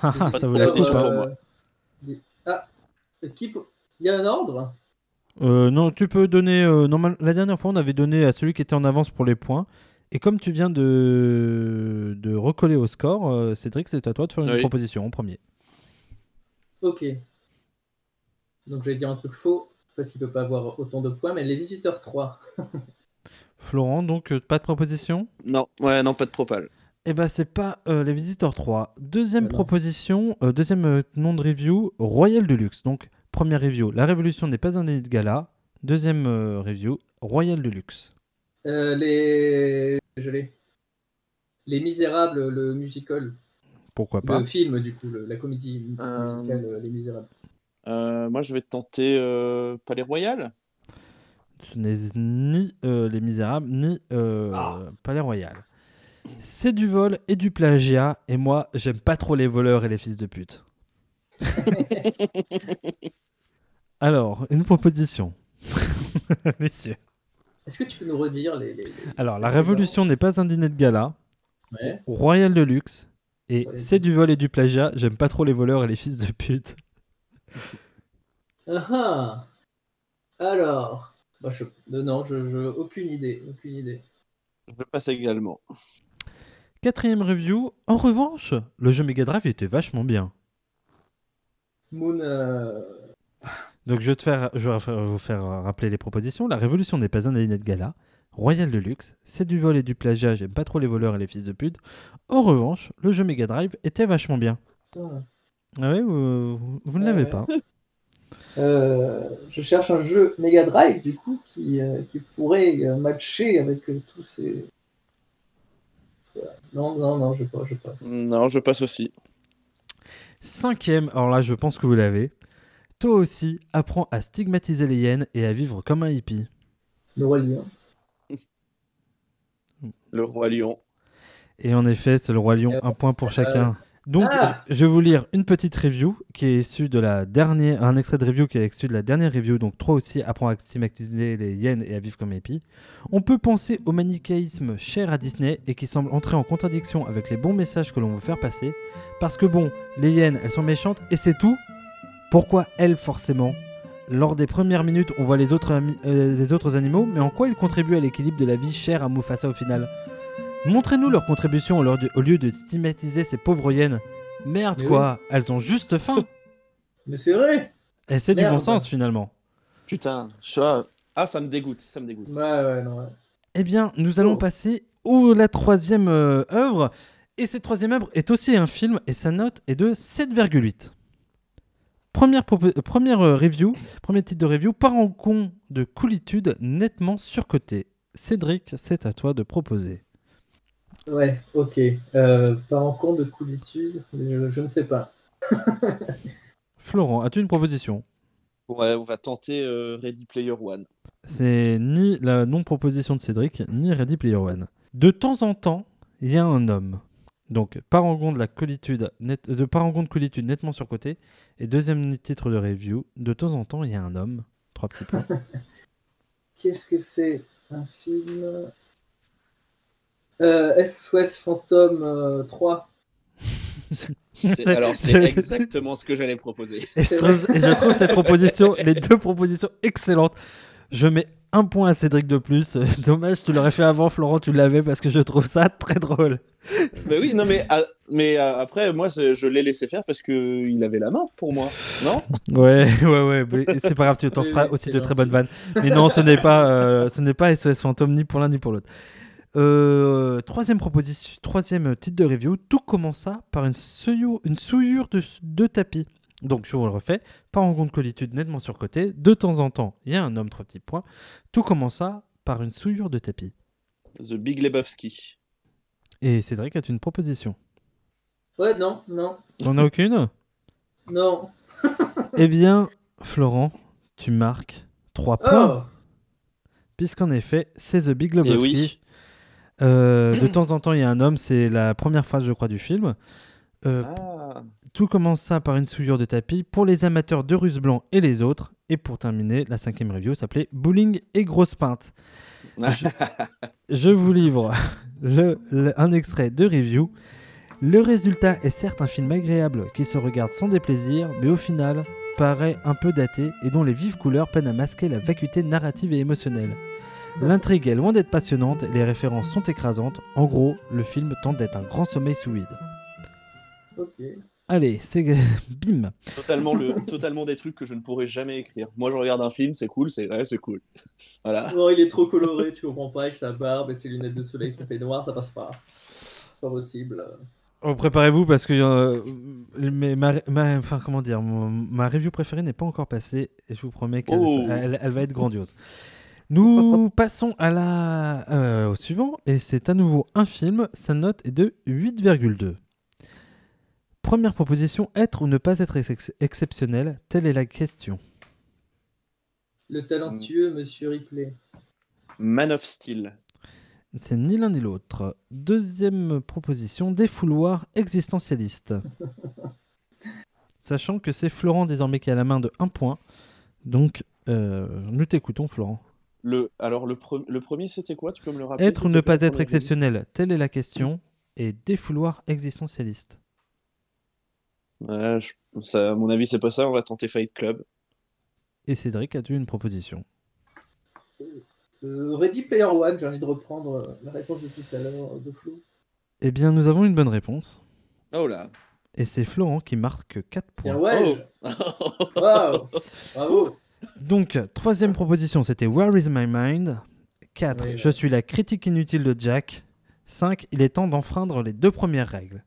Ah, ah, ça vous la hein. pour moi. Ah, qui il y a un ordre? Euh, non, tu peux donner. euh, normal- La dernière fois, on avait donné à celui qui était en avance pour les points. Et comme tu viens de, de recoller au score, euh, Cédric, c'est à toi de faire une Oui. proposition en premier. Ok. Donc je vais dire un truc faux, parce qu'il peut pas avoir autant de points, mais les visiteurs 3. <laughs> Florent, donc euh, pas de proposition? Non, ouais, non, pas de propal. Eh ben, c'est pas euh, les visiteurs 3. Deuxième Ah proposition, euh, deuxième nom de review, Royal Deluxe. Donc, première review, La Révolution n'est pas un dîner de gala. Deuxième euh, review, Royal Deluxe. Euh, les. Je l'ai. Les Misérables, le musical. Pourquoi pas? Le film, du coup, le- la comédie musicale euh, Les Misérables. Euh, moi, je vais tenter euh, Palais Royal. Ce n'est ni euh, Les Misérables, ni euh, Ah. Palais Royal. C'est du vol et du plagiat, et moi, j'aime pas trop les voleurs et les fils de pute. <laughs> <laughs> Alors, une proposition. <laughs> Messieurs. Est-ce que tu peux nous redire les. les- les- Alors, la Révolution n'est pas un dîner de gala. Ouais. Royal Deluxe. Et Ouais. c'est du vol et du plagiat. J'aime pas trop les voleurs et les fils de pute. Ah ah Alors. Bah, je... Non, je, je... aucune idée. Aucune idée. Je passe également. Quatrième review. En revanche, le jeu Mega Drive était vachement bien. Moon. euh, Donc je vais, te faire, je vais faire- vous faire rappeler les propositions. La Révolution n'est pas un dîner de gala. Royal Deluxe, c'est du vol et du plagiat. J'aime pas trop les voleurs et les fils de pute. En revanche, le jeu Mega Drive était vachement bien. ça. Ah ouais, vous, vous- vous ne l'avez pas. <laughs> Euh, je cherche un jeu Mega Drive du coup qui, euh, qui pourrait euh, matcher avec euh, tous ces. Voilà. Non, non, non, je, je passe. Non, je passe aussi. Cinquième, alors là je pense que vous l'avez. Toi aussi, apprends à stigmatiser les hyènes et à vivre comme un hippie. Le Roi Lion. Le Roi Lion. Et en effet, c'est le Roi Lion, Euh, un point pour chacun. Donc, Ah. je vais vous lire une petite review qui est issue de la dernière, un extrait de review qui est issu de la dernière review. Donc, 3 aussi apprend à stigmatiser les hyènes et à vivre comme épis. On peut penser au manichéisme cher à Disney et qui semble entrer en contradiction avec les bons messages que l'on veut faire passer. Parce que bon, les hyènes, elles sont méchantes et c'est tout. Pourquoi elles forcément? Lors des premières minutes, on voit les autres, ami- euh, les autres animaux, mais en quoi ils contribuent à l'équilibre de la vie chère à Mufasa au final? Montrez-nous leur contribution au lieu de- au lieu de stigmatiser ces pauvres hyènes. Merde Mais quoi, elles ont juste faim. <laughs> Mais c'est vrai Et c'est du bon sens finalement. Putain, ça... Ah, ça me dégoûte, ça me dégoûte. Ouais, ouais, non, ouais. Eh bien, nous allons passer à la troisième euh, œuvre. Et cette troisième œuvre est aussi un film et sa note est de 7,8. Première, euh, première euh, review, premier titre de review, Parangon de coolitude nettement surcoté. Cédric, c'est à toi de proposer. Ouais, ok. Euh, par en compte de coolitude, je, je ne sais pas. <laughs> Florent, as-tu une proposition? Ouais, on va tenter euh, Ready Player One. C'est ni la non-proposition de Cédric, ni Ready Player One. De temps en temps, il y a un homme. Donc, parangon de la colitude, net- de parangon de colitude nettement surcoté. Et deuxième titre de review, de temps en temps, il y a un homme. Trois petits points. <laughs> Qu'est-ce que c'est Un film? Euh, SOS Fantôme euh, 3. <laughs> C'est- Alors, c'est exactement ce que j'allais proposer. Et je, trouve, et je trouve cette proposition, les deux propositions excellentes. Je mets un point à Cédric de plus. Euh, Dommage, tu l'aurais fait avant, Florent, tu l'avais parce que je trouve ça très drôle. Mais oui, non, mais, ah, mais ah, après, moi, c'est- je l'ai laissé faire parce qu'il avait la main pour moi, non? Ouais, <laughs> ouais, ouais, mais c'est pas grave, tu t'en feras aussi c'est de très bonnes vannes. Mais non, ce n'est pas, euh, ce n'est pas SOS Fantôme ni pour l'un ni pour l'autre. Euh, troisième proposition, troisième titre de review. Tout commença par une souillure, une souillure de, de tapis. Donc je vous le refais. Pas en de colitude nettement surcoté. De temps en temps, il y a un homme trois petits points. Tout commença par une souillure de tapis. The Big Lebowski. Et Cédric, as-tu une proposition Ouais, non, non, On a aucune? Non. <laughs> Eh bien, Florent, tu marques 3 points. Oh Puisqu'en effet, c'est The Big Et Lebowski. oui. Euh, de temps en temps, il y a un homme, c'est la première phrase, je crois, du film. Euh, Ah. Tout commence ça par une souillure de tapis pour les amateurs de russe blanc et les autres. Et pour terminer, la cinquième review s'appelait Bowling et grosse pinte. Je, <laughs> je vous livre le- le- un extrait de review. Le résultat est certes un film agréable qui se regarde sans déplaisir, mais au final paraît un peu daté et dont les vives couleurs peinent à masquer la vacuité narrative et émotionnelle. L'intrigue est loin d'être passionnante et les références sont écrasantes. En gros, le film tente d'être un grand sommeil sous vide. Ok. Allez, c'est <laughs> bim. totalement, le, totalement des trucs que je ne pourrais jamais écrire. Moi, je regarde un film, c'est cool, c'est ouais, c'est cool. <laughs> Voilà. Non, il est trop coloré, tu comprends pas, avec sa barbe et ses lunettes de soleil, son peignoir, ça passe pas. C'est pas possible. Oh, Préparez-vous parce que euh, mais ma, ma- enfin comment dire, ma review préférée n'est pas encore passée et je vous promets qu'elle Oh. elle, elle va être grandiose. Nous <laughs> passons à la, euh, au suivant et c'est à nouveau un film. Sa note est de 8,2. Première proposition être ou ne pas être ex- exceptionnel, telle est la question. Le talentueux Monsieur Ripley. Man of Steel. C'est ni l'un ni l'autre. Deuxième proposition, défouloir existentialiste. <laughs> Sachant que c'est Florent désormais qui a la main de 1 point. Donc, euh, nous t'écoutons, Florent. Le, alors, le, pre- le premier, c'était quoi? Tu peux me le rappeler Être ou ne pas être exceptionnel, telle est la question. Et défouloir existentialiste. Ouais, je- ça, à mon avis, c'est pas ça. On va tenter Fight Club. Et Cédric, as-tu une proposition? Euh, Ready Player One, j'ai envie de reprendre euh, la réponse de tout à l'heure euh, de Flo. Eh bien, nous avons une bonne réponse. Oh là Et c'est Florent qui marque 4 points. Bien ouais je- Waouh Bravo Donc, troisième proposition, c'était Where is my mind? 4. Oui, je suis la critique inutile de Jack. 5. Il est temps d'enfreindre les deux premières règles.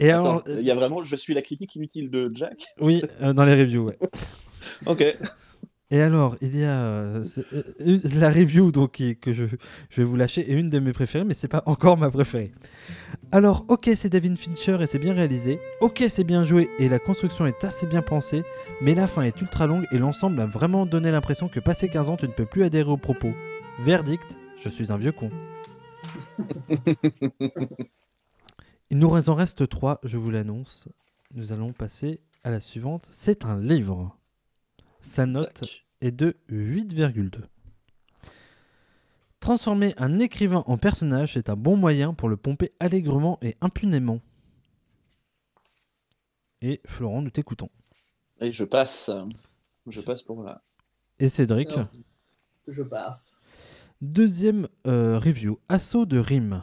Et alors, Attends, il y a vraiment Je suis la critique inutile de Jack oui, <laughs> euh, dans les reviews, ouais. <laughs> Ok. Et alors, il y a euh, euh, la review donc, qui- que je, je vais vous lâcher est une de mes préférées, mais c'est pas encore ma préférée. Alors, ok, c'est David Fincher et c'est bien réalisé. Ok, c'est bien joué et la construction est assez bien pensée, mais la fin est ultra longue et l'ensemble a vraiment donné l'impression que passé 15 ans, tu ne peux plus adhérer aux propos. Verdict, je suis un vieux con. <laughs> Il nous en reste trois, je vous l'annonce. Nous allons passer à la suivante. C'est un livre. Sa note Tac. est de 8,2. Transformer un écrivain en personnage est un bon moyen pour le pomper allègrement et impunément. Et Florent, nous t'écoutons. Et je passe. Je passe pour là. Et Cédric, Alors, Je passe. deuxième euh, review, Assaut de rime.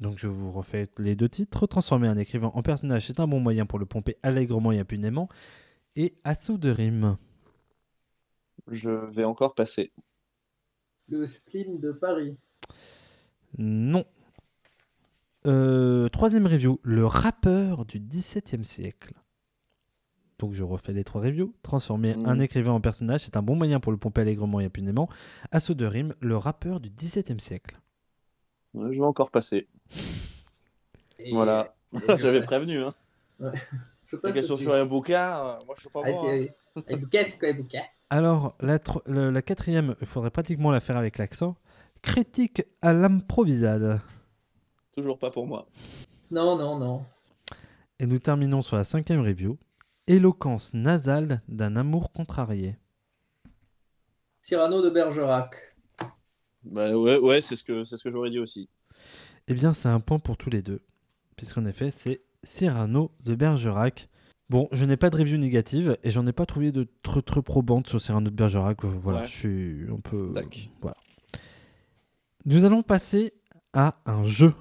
Donc je vous refais les deux titres. Transformer un écrivain en personnage est un bon moyen pour le pomper allègrement et impunément. Et Assaut de rime. Je vais encore passer. Le spleen de Paris. Non. Euh, troisième review, le rappeur du XVIIe siècle. Donc je refais les trois reviews. Transformer Mhm. un écrivain en personnage, c'est un bon moyen pour le pomper allègrement et impunément. Assaut de rime, le rappeur du XVIIe siècle. Je vais encore passer. Et- Voilà. <laughs> J'avais passe. prévenu. Hein. Ouais. <laughs> Je La passe question aussi. sur un bouquin, euh, moi je suis pas Ah, bon. hein. c'est- Les bouquets, c'est quoi les Alors, la, tro- le- la quatrième, il faudrait pratiquement la faire avec l'accent. Critique à l'improvisade. Toujours pas pour moi. Non, non, non. Et nous terminons sur la cinquième review. Éloquence nasale d'un amour contrarié. Cyrano de Bergerac. Bah ouais, ouais c'est ce que c'est ce que j'aurais dit aussi. Eh bien, c'est un point pour tous les deux. Puisqu'en effet, c'est Cyrano de Bergerac. Bon, je n'ai pas de review négative et j'en ai pas trouvé de très très probante sur Cyrano de Bergerac. Euh, Voilà, Ouais. je suis un peu. Tac. Voilà. Nous allons passer à un jeu.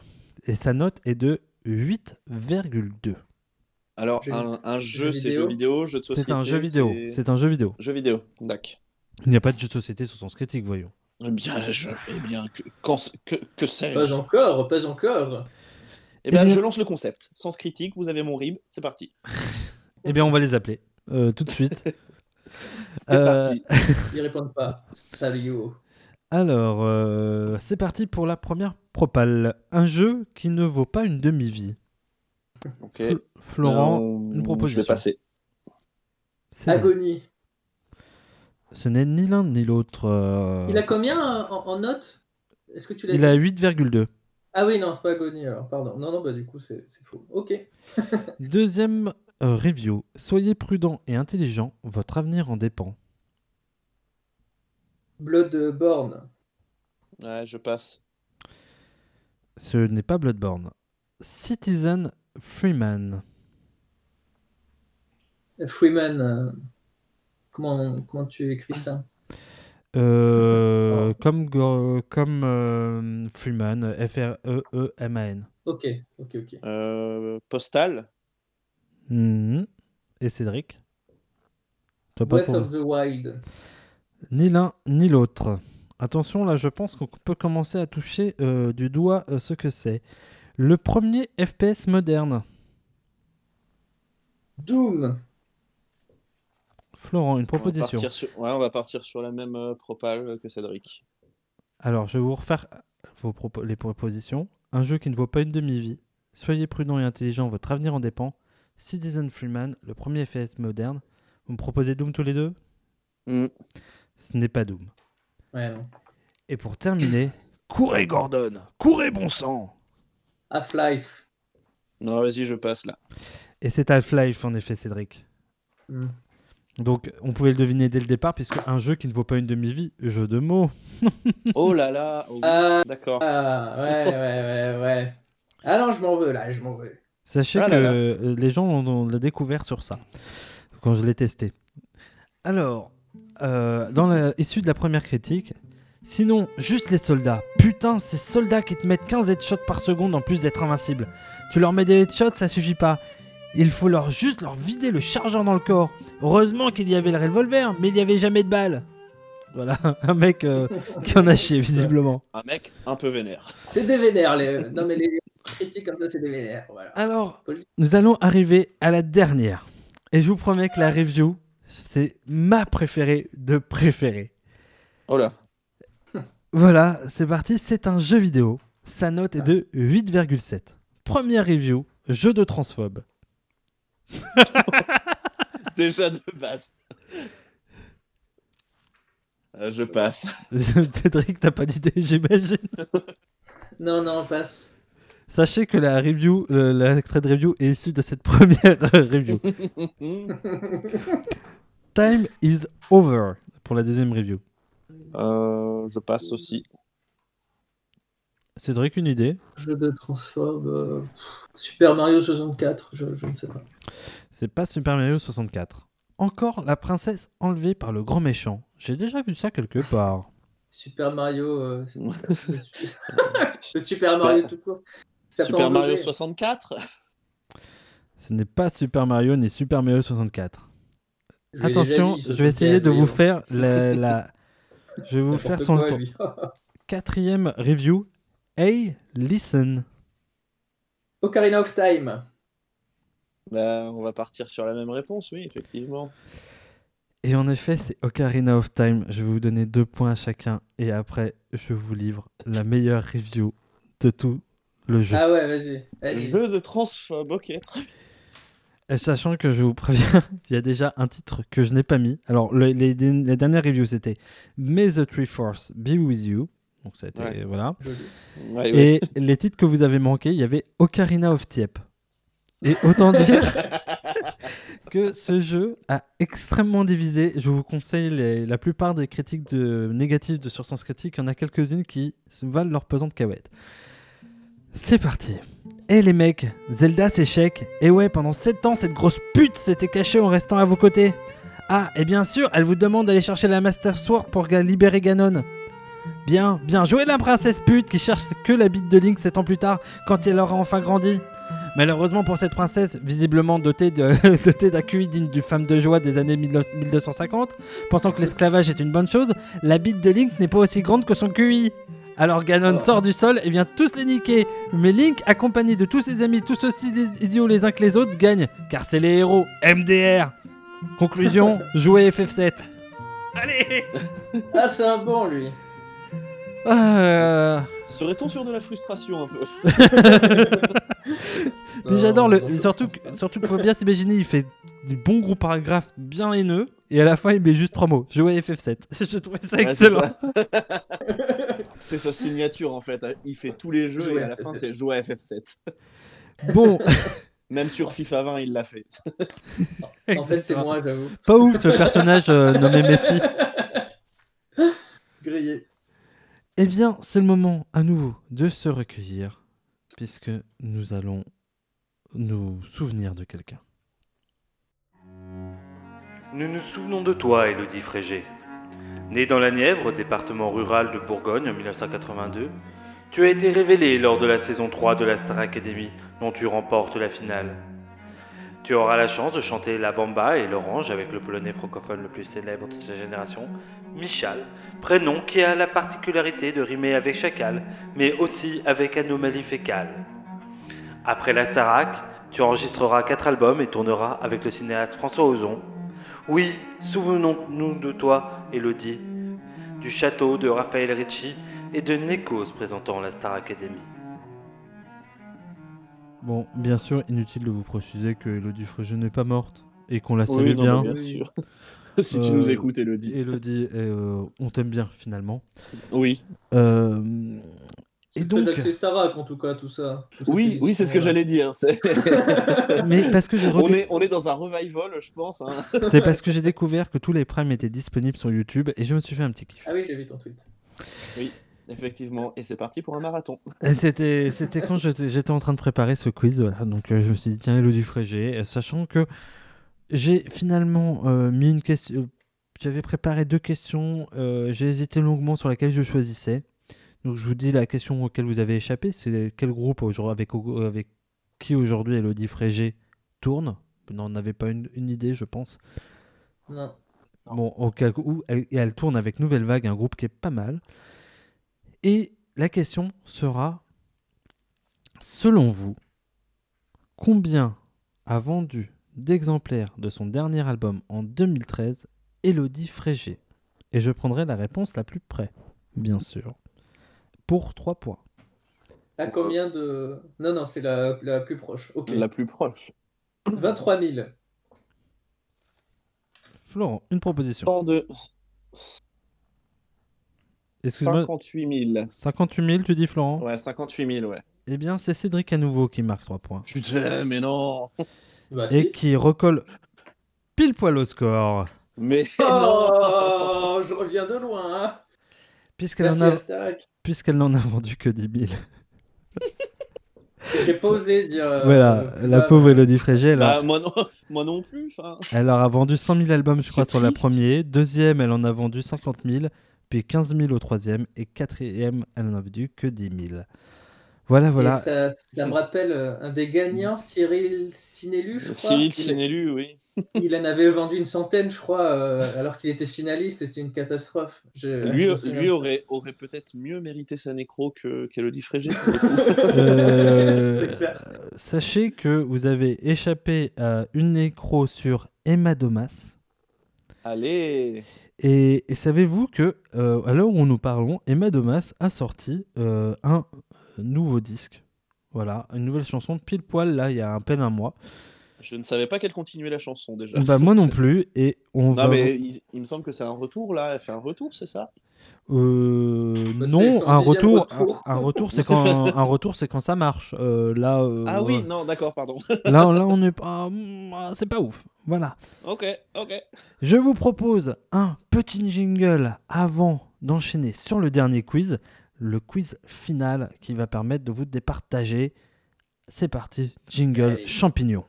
Et sa note est de 8,2. Alors un, un jeu jeu, c'est jeu vidéo, jeu de société. C'est un jeu vidéo. c'est- C'est un jeu vidéo. Jeu vidéo, d'accord. Il n'y a pas de jeu de société sous sens critique, voyons. Eh bien, je, eh bien, que, quand- que, que sais-je? Pas encore, pas encore. Eh bien, Eh bien- je lance le concept. Sens critique, vous avez mon rib, c'est parti. Eh bien, on va les appeler euh, tout de suite. <laughs> <laughs> C'est Euh, parti. Ils répondent pas. Salut. Alors, euh, c'est parti pour la première propale. Un jeu qui ne vaut pas une demi-vie. Ok. Fl- Florent, Euh, une proposition. Je vais passer. C'est- Agonie. Ce n'est ni l'un ni l'autre. euh, Il a combien euh, en, en notes? Est-ce que tu l'as Il dit? a 8,2. Ah oui, non, c'est pas Agonie alors, pardon. Non, non, bah du coup, c'est c'est faux. Ok. <laughs> Deuxième euh, review. Soyez prudent et intelligent, votre avenir en dépend. Bloodborne. Ouais, je passe. Ce n'est pas Bloodborne. Citizen Freeman. Freeman. euh, Comment, comment tu écris ça? Euh, comme comme euh, Freeman, E F-R-E-E-M-A-N. Ok, ok, ok. Euh, postal? Mhm. Et Cédric? Breath pour- of the Wild. Ni l'un ni l'autre. Attention, là, je pense qu'on peut commencer à toucher euh, du doigt euh, ce que c'est. Le premier FPS moderne. Doom. Florent, une On va proposition. partir sur... Ouais, on va partir sur la même euh, propale que Cédric. Alors, je vais vous refaire vos propo- les propositions. Un jeu qui ne vaut pas une demi-vie. Soyez prudent et intelligent, votre avenir en dépend. Citizen Freeman, le premier FPS moderne. Vous me proposez Doom tous les deux? Mm. Ce n'est pas Doom. Ouais, non. Et pour terminer, <coughs> courez Gordon Courez bon sang Half-Life. Non, vas-y, je passe là. Et c'est Half-Life en effet, Cédric. Hmm. Donc, on pouvait le deviner dès le départ, puisque un jeu qui ne vaut pas une demi-vie, jeu de mots. <laughs> Oh là là. oh Ah, D'accord. ah, ouais, ouais, ouais, ouais. Ah non, je m'en veux là, je m'en veux. Sachez Ah que là là. euh, les gens ont, ont le découvert sur ça, quand je l'ai testé. Alors, euh, dans la, issu de la première critique, sinon, juste les soldats. Putain, ces soldats qui te mettent 15 headshots par seconde en plus d'être invincibles. Tu leur mets des headshots, ça suffit pas. Il faut leur juste leur vider le chargeur dans le corps. Heureusement qu'il y avait le revolver, mais il n'y avait jamais de balles. Voilà, <laughs> un mec euh, qui en a chié, visiblement. Un mec un peu vénère. C'est des vénères. Les... Non, mais les critiques comme ça, c'est des vénères. Voilà. Alors, nous allons arriver à la dernière. Et je vous promets que la review, c'est ma préférée de préférée. Oh là. Voilà, c'est parti, c'est un jeu vidéo. Sa note est de 8,7. Première review, jeu de transphobe. <laughs> Déjà de base. Euh, je passe. <laughs> Cédric, t'as pas d'idée, j'imagine. <laughs> Non, non, passe. Sachez que la review, le- l'extrait de review est issu de cette première review. Time is over pour la deuxième review. Euh, je passe aussi. Cédric, une idée? Jeu de transforme. euh, Super Mario 64, je, je ne sais pas. C'est pas Super Mario 64. Encore la princesse enlevée par le grand méchant. J'ai déjà vu ça quelque part. Super Mario. euh, c'est- <laughs> le Super Mario tout court. Ça peut Super Mario enlever. 64 Ce n'est pas Super Mario ni Super Mario 64. Je l'ai Attention, ce je vais essayer de vous Mario. faire la, la- Je vais vous <laughs> faire sans le quoi, temps. lui. <laughs> Quatrième review. Hey, listen. Ocarina of Time. Bah, on va partir sur la même réponse, oui, effectivement. Et en effet, c'est Ocarina of Time. Je vais vous donner deux points à chacun. Et après, je vous livre la meilleure review de tout le jeu. Ah ouais, vas-y. vas-y. Jeu de transphobe, ok. très bien. Et sachant que je vous préviens, <laughs> il y a déjà un titre que je n'ai pas mis. Alors, le- les, les dernières reviews, c'était May the Three Force be with you. Donc, ça a été. Ouais. Voilà. Ouais, Et les titres que vous avez manqués, il y avait Ocarina of Tiep. Et autant <laughs> dire que ce jeu a extrêmement divisé. Je vous conseille les- la plupart des critiques de, négatives de sur Sens Critique. Il y en a quelques-unes qui valent leur pesante cahuète. C'est parti. Eh les mecs, Zelda chèque. Et ouais, pendant 7 ans, cette grosse pute s'était cachée en restant à vos côtés. Ah, et bien sûr, elle vous demande d'aller chercher la Master Sword pour libérer Ganon. Bien, bien joué la princesse pute qui cherche que la bite de Link 7 ans plus tard quand elle aura enfin grandi. Malheureusement pour cette princesse, visiblement dotée d'un <laughs> QI digne du femme de joie des années 19- 1250, pensant que l'esclavage est une bonne chose, la bite de Link n'est pas aussi grande que son QI. Alors Ganon sort du sol et vient tous les niquer. Mais Link, accompagné de tous ses amis, tous aussi idiots les uns que les autres, gagne, car c'est les héros. MDR Conclusion, <laughs> jouez FF7. Allez Ah, c'est un bon, lui. Ah, Serait-on sur de la frustration un peu? <laughs> Mais j'adore le. surtout, que, surtout qu'il faut bien s'imaginer, il fait des bons gros paragraphes bien haineux, et à la fin il met juste trois mots. Jouer FF7. <laughs> Je trouvais ça excellent. <laughs> C'est sa signature en fait. Il fait tous les jeux Jouer et à la fin FF7. c'est jouer à FF7. bon, Même sur FIFA 20, il l'a fait. En fait, c'est moi, j'avoue. pas ouf ce personnage euh, nommé Messi. Grillé. Eh bien, c'est le moment à nouveau de se recueillir, puisque nous allons nous souvenir de quelqu'un. Nous nous souvenons de toi, Élodie Frégé. Née dans la Nièvre, département rural de Bourgogne en 1982, tu as été révélée lors de la saison 3 de la Star Academy, dont tu remportes la finale. Tu auras la chance de chanter La Bamba et l'Orange avec le polonais francophone le plus célèbre de sa génération, Michal, prénom qui a la particularité de rimer avec chacal, mais aussi avec anomalie fécale. Après la Starac, tu enregistreras quatre albums et tourneras avec le cinéaste François Ozon. Oui, souvenons-nous de toi, Elodie, du château de Raphaël Ricci et de Nekos présentant la Star Academy. Bon, bien sûr, inutile de vous préciser que Elodie n'est pas morte et qu'on la salue Oui, non, bien. mais bien sûr. <laughs> si tu nous écoutes, Elodie. Elodie, euh, on t'aime bien finalement. Oui. Euh, et C'est donc, très axé Starac, en tout cas, tout ça. Oui, oui, c'est ce que j'allais dire. c'est- <laughs> mais parce que j'ai on, est, on est dans un revival, je pense. hein. <laughs> c'est parce que j'ai découvert que tous les primes étaient disponibles sur YouTube et je me suis fait un petit kiff. Ah oui, j'ai vu ton tweet. Oui, effectivement. Et c'est parti pour un marathon. C'était, c'était quand j'étais, j'étais en train de préparer ce quiz, voilà. Donc euh, je me suis dit tiens Elodie Frégé, euh, sachant que j'ai finalement euh, mis une question. J'avais préparé deux questions. euh, j'ai hésité longuement sur laquelle je choisissais. Donc je vous dis la question auquel vous avez échappé, c'est quel groupe aujourd'hui avec avec qui aujourd'hui Elodie Frégé tourne? Vous n'en avez pas une, une idée, je pense? Non. Bon, au cas où, elle, et elle tourne avec Nouvelle Vague, un groupe qui est pas mal. Et la question sera, selon vous, combien a vendu d'exemplaires de son dernier album en 2013 Elodie Frégé Et je prendrai la réponse la plus près, bien sûr, pour 3 points. À combien de. Non, non, c'est la, la plus proche. Ok. La plus proche. 23 000. Florent, une proposition. Tant de Excuse-moi. 58 000. 58 000, tu dis Florent? Ouais, 58 000, ouais. Eh bien, c'est Cédric à nouveau qui marque 3 points. Putain, mais non Bah, Et si. qui recolle pile poil au score. Mais <laughs> Oh, je reviens de loin. Hein. Puisqu'elle Merci en, a... N'en a vendu que 10 000. J'ai pas osé dire. euh, voilà, plus la bas, pauvre Elodie Frégé, elle, a- Bah, moi, non, <laughs> moi non plus. enfin. elle leur a vendu 100 000 albums, je crois, C'est sur la triste. première. Deuxième, elle en a vendu 50 000. Puis 15 000 au troisième. Et quatrième, elle en a vendu que 10 000. Voilà, voilà. Et ça, ça me rappelle euh, un des gagnants, Cyril Sinelu, je crois. Cyril Il- Sinelu, oui. Il en avait vendu une centaine, je crois, euh, alors qu'il était finaliste et c'est une catastrophe. Je- Lui, je lui aurait, aurait peut-être mieux mérité sa nécro que qu'Elodie Frégé. <laughs> Euh, C'est clair. sachez que vous avez échappé à une nécro sur Emma Domas. Allez Et, et savez-vous que, euh, à l'heure où nous parlons, Emma Domas a sorti euh, un nouveau disque. Voilà, une nouvelle chanson pile poil là, il y a à peine un mois. Je ne savais pas qu'elle continuait la chanson déjà. Bah, moi non <laughs> plus. Et on Non, va. mais il, il me semble que c'est un retour là. Elle fait un retour, c'est ça? Euh, Bah, non, un retour, retour. un, un retour, c'est quand un retour, c'est quand ça marche. Euh, là, euh, Ah oui, non, d'accord, pardon. <laughs> là, là, on est pas, mm, c'est pas ouf. Voilà. ok, ok. Je vous propose un petit jingle avant d'enchaîner sur le dernier quiz, le quiz final qui va permettre de vous départager. C'est parti, jingle Allez. champignon.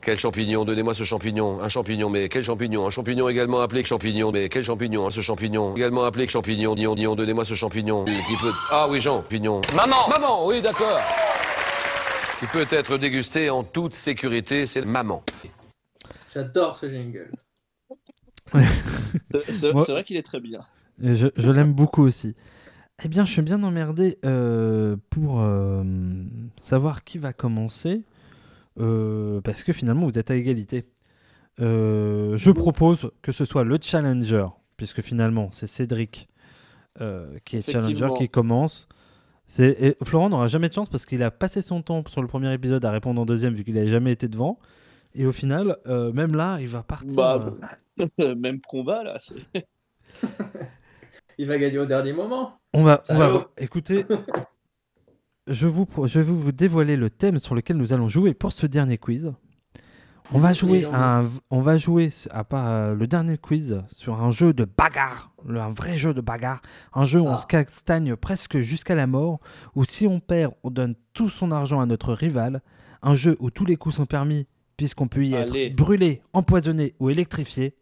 Quel champignon Donnez-moi ce champignon. Un champignon, mais quel champignon Un champignon également appelé que champignon, mais quel champignon hein, Ce champignon également appelé que champignon. Dion, Dion, donnez-moi ce champignon. Qui peut... Ah oui, Jean, champignon. Maman Maman, oui, d'accord. Qui peut être dégusté en toute sécurité, c'est maman. J'adore ce jingle. C'est c'est- Moi- c'est vrai qu'il est très bien. Je l'aime beaucoup aussi. Eh bien, je suis bien emmerdé euh, pour euh, savoir qui va commencer. euh, parce que finalement, vous êtes à égalité. Euh, je propose que ce soit le challenger, puisque finalement, c'est Cédric euh, qui est challenger qui commence. C'est- et Florent n'aura jamais de chance parce qu'il a passé son temps sur le premier épisode à répondre en deuxième, vu qu'il n'a jamais été devant. Et au final, euh, même là, il va partir. Bah, <laughs> même combat là. <laughs> Il va gagner au dernier moment. On va, on va écoutez. Je, vous, je vais vous dévoiler le thème sur lequel nous allons jouer pour ce dernier quiz. On va jouer, à un, on va jouer à part euh, le dernier quiz sur un jeu de bagarre, le- un vrai jeu de bagarre, un jeu où on Ah. se castagne presque jusqu'à la mort, où si on perd, on donne tout son argent à notre rival, un jeu où tous les coups sont permis puisqu'on peut y Allez. être brûlé, empoisonné ou électrifié,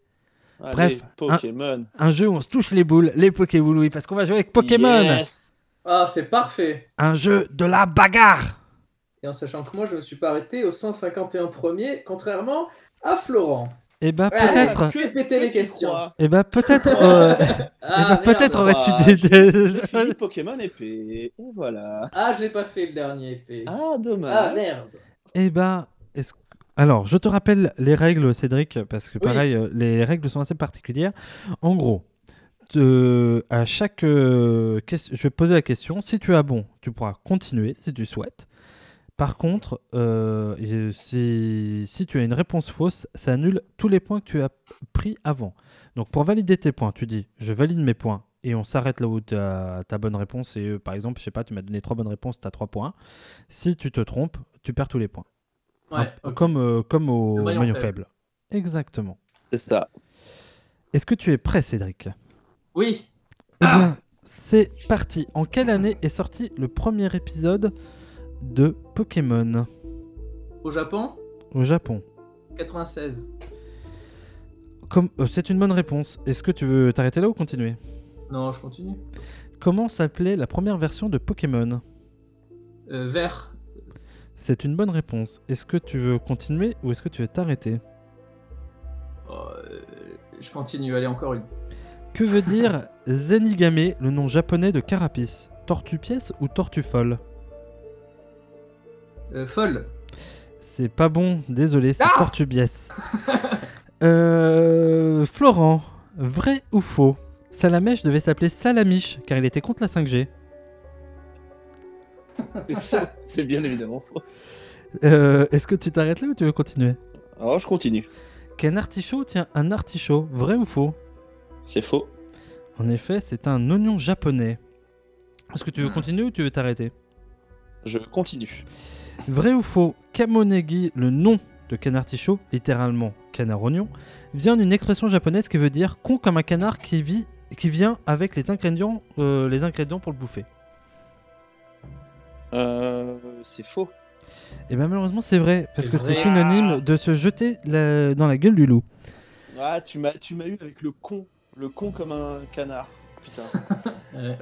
Allez, Bref, un- Pokémon. un jeu où on se touche les boules, les Pokéboules, oui, parce qu'on va jouer avec Pokémon, Yes. Ah, c'est parfait. un jeu de la bagarre. Et en sachant que moi, je me suis pas arrêté au 151 premier, contrairement à Florent. Eh ben Allez, peut-être. que péter les tu questions. Eh ben peut-être. <laughs> euh, Ah, eh ben, peut-être aurais-tu Ah. J'ai fini Pokémon épée. Et voilà. Ah, j'ai pas fait le dernier épée. Ah, dommage. Ah, merde. Eh ben, est-ce que- alors je te rappelle les règles, Cédric, parce que pareil, euh, les règles sont assez particulières. En gros, te- à chaque euh, je vais poser la question. Si tu as bon, tu pourras continuer si tu souhaites. Par contre, euh, si, si tu as une réponse fausse, ça annule tous les points que tu as pris avant. Donc pour valider tes points, tu dis je valide mes points et on s'arrête là où tu as ta bonne réponse. Et euh, par exemple, je sais pas, tu m'as donné trois bonnes réponses, tu as trois points. Si tu te trompes, tu perds tous les points. Ouais, comme, euh, comme au maillon, maillon faible. Exactement. C'est ça. Est-ce que tu es prêt, Cédric? Oui. Eh Ah bien, c'est parti. En quelle année est sorti le premier épisode de Pokémon? Au Japon, au Japon 96. Comme, euh, C'est une bonne réponse. Est-ce que tu veux t'arrêter là ou continuer? Non, je continue. Comment s'appelait la première version de Pokémon? Euh, vert. C'est une bonne réponse. Est-ce que tu veux continuer ou est-ce que tu veux t'arrêter? Euh, je continue, allez, encore une. Que veut dire <laughs> Zenigame, le nom japonais de Carapace? Tortue pièce ou tortue folle? Euh, folle. C'est pas bon, désolé, c'est Ah tortue biesse. <laughs> Euh, Florent, vrai ou faux? Salamèche devait s'appeler Salamiche car il était contre la 5G. C'est bien évidemment faux. Euh, Est-ce que tu t'arrêtes là ou tu veux continuer Alors, je continue. Qu'un artichaut tient un artichaut, vrai ou faux C'est faux. En effet, c'est un oignon japonais. Est-ce que tu veux continuer ou tu veux t'arrêter Je continue. Vrai ou faux Kamonegi, le nom de canard tichot, littéralement canard oignon, vient d'une expression japonaise qui veut dire con comme un canard qui vit qui vient avec les ingrédients, euh, les ingrédients pour le bouffer. Euh, c'est faux. Et bien malheureusement c'est vrai, parce que c'est synonyme de se jeter la- dans la gueule du loup. Ah, tu m'as, tu m'as eu avec le con. Le con comme un canard. Putain.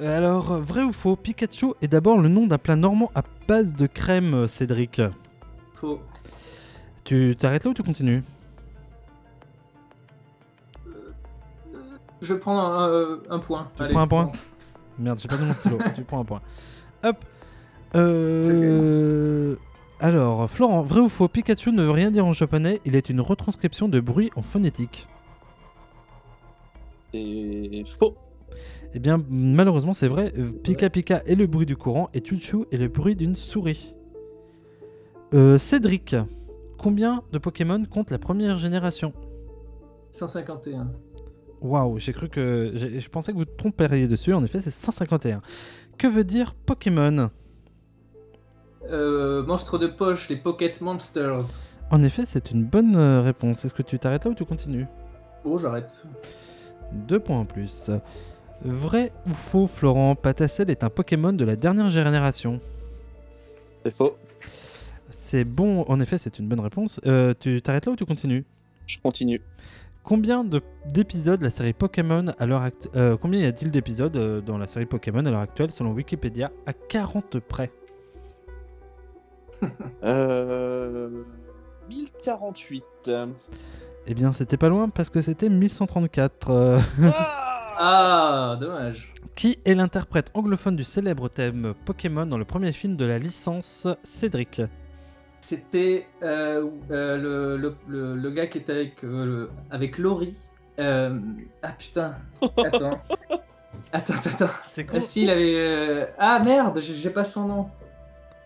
<laughs> Alors, vrai ou faux Pikachu est d'abord le nom d'un plat normand à base de crème, euh, Cédric. Faux. Tu t'arrêtes là ou tu continues? Je prends un, euh, un point. Tu Allez, prends un point bon. Merde, j'ai pas de mon stylo. <laughs> tu prends un point. Hop. Euh... Alors, Florent, vrai ou faux Pikachu ne veut rien dire en japonais, il est une retranscription de bruit en phonétique. C'est faux. Eh bien, malheureusement, c'est vrai. Pika Pika est le bruit du courant et Chuchu est le bruit d'une souris. Euh, Cédric, combien de Pokémon compte la première génération? 151. Waouh, j'ai cru que. Je pensais que vous tromperiez dessus, en effet, c'est 151. Que veut dire Pokémon? Euh, monstre de poche, les Pocket Monsters. En effet, c'est une bonne euh, réponse. Est-ce que tu t'arrêtes là ou tu continues? Bon, j'arrête. Deux points en plus. Vrai ou faux, Florent Patacel est un Pokémon de la dernière génération C'est faux. C'est bon, en effet, c'est une bonne réponse. Euh, tu t'arrêtes là ou tu continues? Je continue. Combien de- d'épisodes la série Pokémon à l'heure actu- euh, Combien y a-t-il d'épisodes dans la série Pokémon à l'heure actuelle? Selon Wikipédia à 40 près <laughs> Euh... 1048. Eh bien, c'était pas loin parce que c'était 1134. euh. Ah, dommage. Qui est l'interprète anglophone du célèbre thème Pokémon dans le premier film de la licence Cédric? C'était euh, euh, le, le, le, le gars qui était avec, euh, le- avec Laurie. Euh, ah putain. <laughs> Attends. attends, attends. C'est Ah, si, il avait. euh, Ah merde, j'ai pas son nom.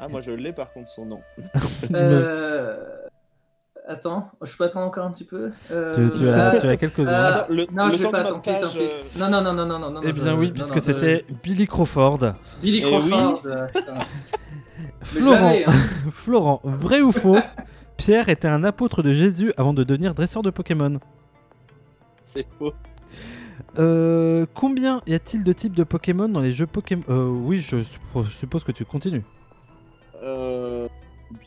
Ah, moi je l'ai par contre son nom. <laughs> Euh... Attends, je peux attendre encore un petit peu. Euh, Tu- tu as- tu as quelques secondes. Attends, le- non, le je vais pas attendre. notre Tant pis, page. Non, non, non, non, non, non, non. Eh bien oui, non, puisque c'était Billy Crawford. Billy Eh Crawford. oui. euh, <laughs> Florent, hein. <laughs> Florent, vrai ou faux Pierre était un apôtre de Jésus avant de devenir dresseur de Pokémon. C'est faux. Euh, combien y a-t-il de types de Pokémon dans les jeux Pokémon? Euh, Oui, je suppo- suppose que tu continues. Euh...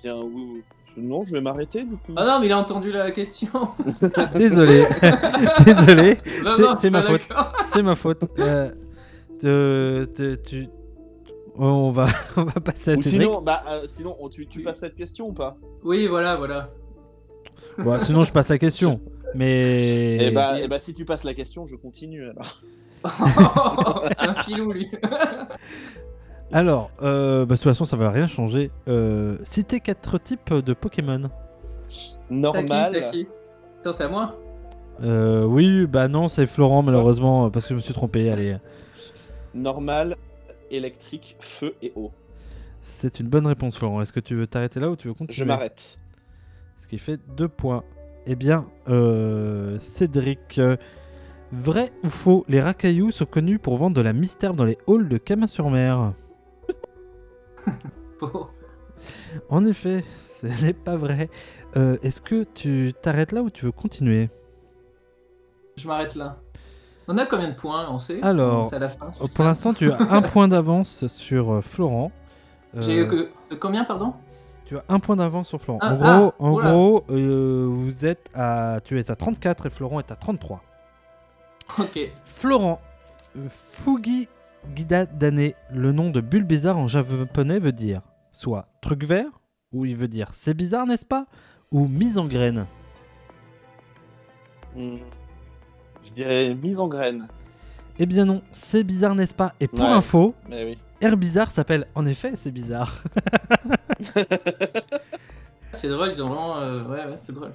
Bien, oui. Non, je vais m'arrêter du coup. Ah non, mais il a entendu la question. <laughs> Désolé, <laughs> désolé, Non, c'est ma faute, <laughs> c'est ma faute. Euh, te- te- tu... On va, on va passer à Ou Cédric. sinon, bah, euh, sinon on- tu, tu passes cette question ou pas? Oui, voilà, voilà. Bon, sinon, je passe la question. Mais. Eh bah, eh bah, si tu passes la question, je continue alors. un filou, lui. Alors, euh, bah, de toute façon, ça va rien changer. Euh, citez quatre types de Pokémon. Normal. C'est à qui, Attends, c'est à moi Euh, oui, bah non, c'est Florent, malheureusement, parce que je me suis trompé. Allez, Normal, électrique, feu et eau. c'est une bonne réponse, Florent. Est-ce que tu veux t'arrêter là ou tu veux continuer? Je m'arrête. Ce qui fait deux points. Eh bien, euh, Cédric, euh, vrai ou faux, les racailloux sont connus pour vendre de la mystère dans les halls de Camin-sur-Mer Faux. <laughs> En effet, ce n'est pas vrai. Euh, Est-ce que tu t'arrêtes là ou tu veux continuer? Je m'arrête là. On a combien de points, on sait? Alors, à la fin. pour l'instant, tu as un <laughs> point d'avance sur euh, Florent. J'ai Euh, eu que... de combien, pardon? Tu as un point d'avance sur Florent. Ah, en gros, ah, en oula. gros euh, vous êtes à, tu es à 34 et Florent est à 33. Ok. Florent, euh, Fugi Gida Dane, le nom de bulle bizarre en japonais veut dire soit truc vert, ou il veut dire c'est bizarre, n'est-ce pas? Ou mise en graine. Hmm. Je dirais mise en graine. Eh bien non, c'est bizarre, n'est-ce pas? Et pour Ouais, info, mais oui. Air Bizarre s'appelle en effet c'est bizarre. <laughs> C'est drôle, ils ont vraiment. euh, Ouais, ouais, c'est drôle.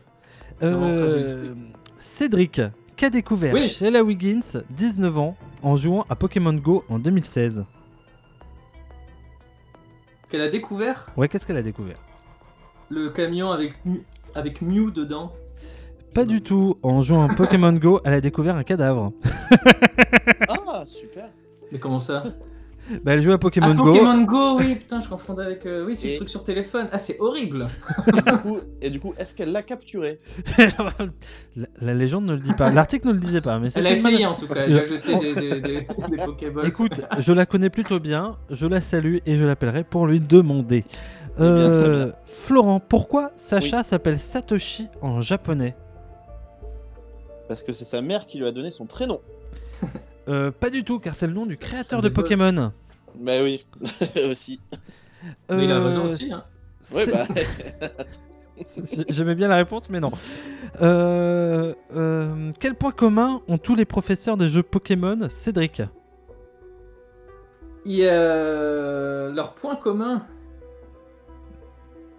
Euh. Cédric, qu'a découvert Oui. Sheila Wiggins, 19 ans, en jouant à Pokémon Go en 2016 Qu'elle a découvert Ouais, qu'est-ce qu'elle a découvert? Le camion avec, Mew- avec Mew dedans. Pas du tout. En jouant à Pokémon Go, elle a découvert un cadavre. Ah, super. Mais comment ça? Bah, elle joue à Pokémon ah, Go. Pokémon Go, oui, <laughs> putain, je confondais avec. euh, Oui, c'est Et- le truc sur téléphone. Ah, c'est horrible. Et du <laughs> coup, est-ce qu'elle l'a capturé? La, la légende ne le dit pas. L'article ne le disait pas, mais c'est Elle a essayé manière- en tout cas. Elle a jeté des, des, des, <laughs> des Pokéballs. Écoute, je la connais plutôt bien, je la salue et je l'appellerai pour lui demander. Eh bien, très Euh, bien. Florent, pourquoi Sacha s'appelle Satoshi en japonais? Parce que c'est sa mère qui lui a donné son prénom. Euh, Pas du tout, car c'est le nom du créateur de. Pokémon. Bah oui, <laughs> aussi. Mais il a Euh, raison aussi. Hein. Ouais, bah. <laughs> J'ai- J'aimais bien la réponse, mais non. Euh, euh, quel point commun ont tous les professeurs des jeux Pokémon, Cédric? Euh, leur point commun.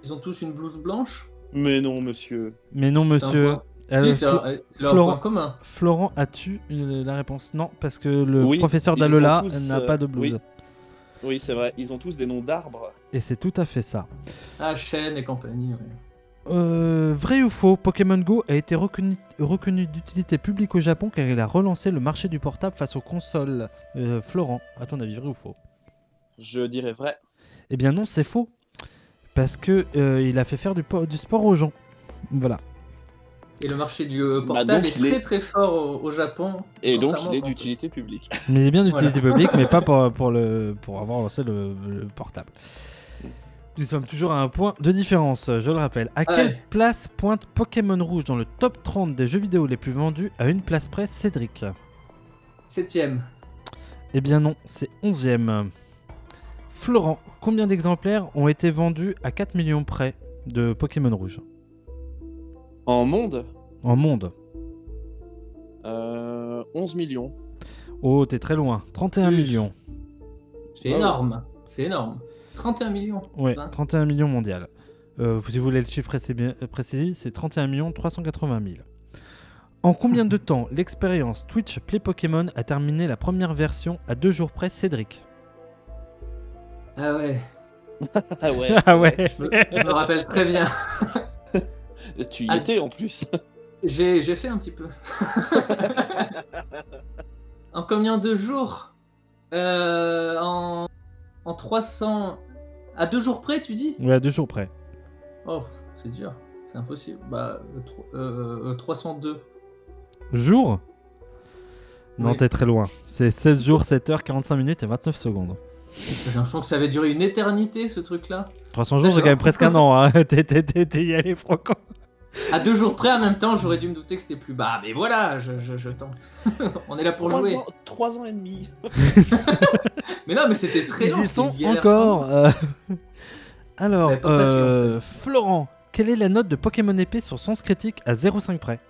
Ils ont tous une blouse blanche? Mais non, monsieur. Mais non, monsieur. Euh, Si, c'est leur Florent, point commun. Florent, as-tu euh, la réponse? Non, parce que le Oui, professeur d'Alola n'a euh, pas de blouse. oui. Oui, c'est vrai. Ils ont tous des noms d'arbres. Et c'est tout à fait ça. Ah, chaîne et compagnie. Euh, vrai ou faux, Pokémon Go a été reconnu, reconnu d'utilité publique au Japon car il a relancé le marché du portable face aux consoles. Euh, Florent, à ton avis, vrai ou faux? Je dirais vrai. Eh bien non, c'est faux. Parce que euh, il a fait faire du, du sport aux gens. Voilà. Et le marché du euh, Bah, portable donc, est il est- très très fort au, au Japon. Et donc, il est d'utilité publique. <laughs> Mais il est bien d'utilité Voilà. publique, mais pas <laughs> pour, pour, le, pour avoir lancé le, le portable. Nous sommes toujours à un point de différence, je le rappelle. À quelle Ouais. place pointe Pokémon Rouge dans le top 30 des jeux vidéo les plus vendus à une place près, Cédric? Septième. Eh bien non, c'est 11ème. Florent, combien d'exemplaires ont été vendus à 4 millions près de Pokémon Rouge? En monde, En monde euh, 11 millions. Oh, t'es très loin. 31 Plus. millions. C'est énorme. C'est énorme. 31 millions. Ouais, Putain. 31 millions mondial. Euh, si vous voulez le chiffre précis, euh, précis, c'est 31 millions 380 000. En combien de temps l'expérience Twitch Play Pokémon a terminé la première version à deux jours près, Cédric? Ah ouais. <laughs> Ah ouais. Ah ouais Je me, je me rappelle très bien. <laughs> Tu y Ah. étais en plus. <laughs> J'ai j'ai fait un petit peu. <laughs> en combien de jours Euh, en, en 300. À deux jours près, tu dis? Ouais, à deux jours près. Oh, c'est dur. C'est impossible. Bah, euh, tro- euh, euh, 302. Jour Non, Oui. t'es très loin. C'est 16 jours, 7 heures, 45 minutes et 29 secondes. J'ai l'impression que ça avait duré une éternité, ce truc-là. 300 jours, c'est quand même presque un an. Hein. <laughs> T'es- t'es t'es- t'es y allé, Franco. À deux jours près, en même temps, j'aurais dû me douter que c'était plus bas. Mais voilà, je, je- je tente. <laughs> On est là pour 3 jouer. ans, trois ans et demi. <laughs> Mais non, mais c'était très long. Ils y sont encore. euh. Alors, euh, Florent, quelle est la note de Pokémon épée sur Sens Critique à 0,5 près?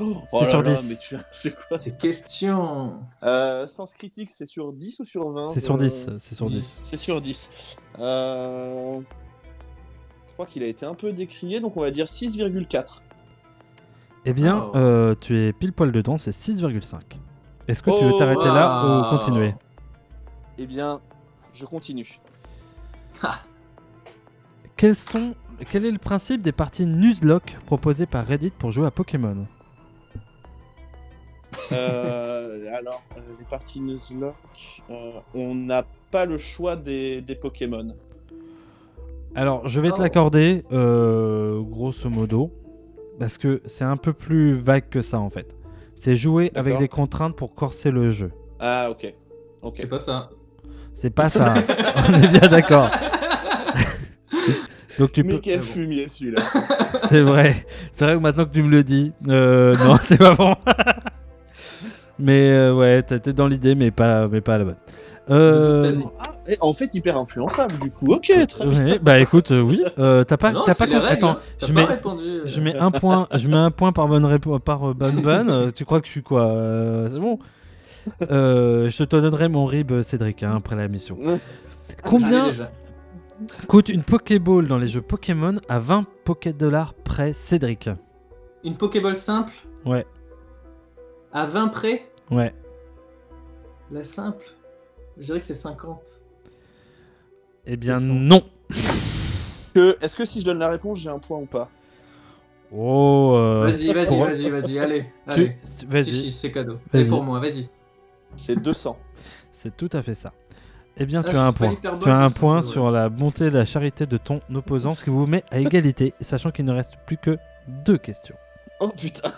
Oh C'est là sur là, 10. mais tu c'est quoi? Ces questions. euh, Sens critique, c'est sur 10 ou sur 20 C'est sur euh, 10. C'est sur 10. C'est sur 10. Euh... Je crois qu'il a été un peu décrié, donc on va dire 6,4. Eh bien, Oh. euh, tu es pile poil dedans, c'est 6,5. Est-ce que tu veux Oh, t'arrêter là ou continuer? Eh bien, je continue. Quels sont... Quel est le principe des parties Nuzlocke proposées par Reddit pour jouer à Pokémon? Euh, alors, euh, les parties Nuzlocke, euh, on n'a pas le choix des, des Pokémon. Alors, je vais te Oh. l'accorder, euh, grosso modo, parce que c'est un peu plus vague que ça en fait. C'est jouer avec des contraintes pour corser le jeu. Ah, ok. Ok. C'est pas ça. C'est pas ça. <laughs> On est bien d'accord. <laughs> Donc tu Mais peux. quel fumier celui-là. C'est vrai. C'est vrai que maintenant que tu me le dis, euh, non, <laughs> c'est pas bon. Mais euh, ouais, t'es t'es dans l'idée, mais pas, mais pas à la bonne. Euh, Ah, et en fait, hyper influençable du coup. Ok, très bien. ouais, bah écoute, euh, oui. Euh, t'as pas, Non, t'as pas. les con- règles, Attends, hein. T'as je pas mets, répondu. je mets un point, je mets un point par bonne répo- par euh, bonne <laughs> vanne. Tu crois que je suis quoi euh, C'est bon. Euh, je te donnerai mon rib, Cédric, hein, après la mission. Combien coûte une Pokéball dans les jeux Pokémon à 20 Poké dollars près, Cédric? Une Pokéball simple? Ouais, à 20 près ouais. La simple Je dirais que c'est 50. Eh bien non. Est-ce que, est-ce que si je donne la réponse, j'ai un point ou pas? Oh. euh, Vas-y, vas-y, pour- vas-y, <laughs> vas-y, allez. Tu- allez. Vas-y. Si, si, c'est cadeau. Vas-y. pour moi, vas-y. C'est 200. C'est tout à fait ça. Eh bien, Ah, tu as un point. Tu as un point ouais. sur la bonté et la charité de ton opposant, ce qui vous met à égalité, sachant qu'il ne reste plus que deux questions. Oh putain.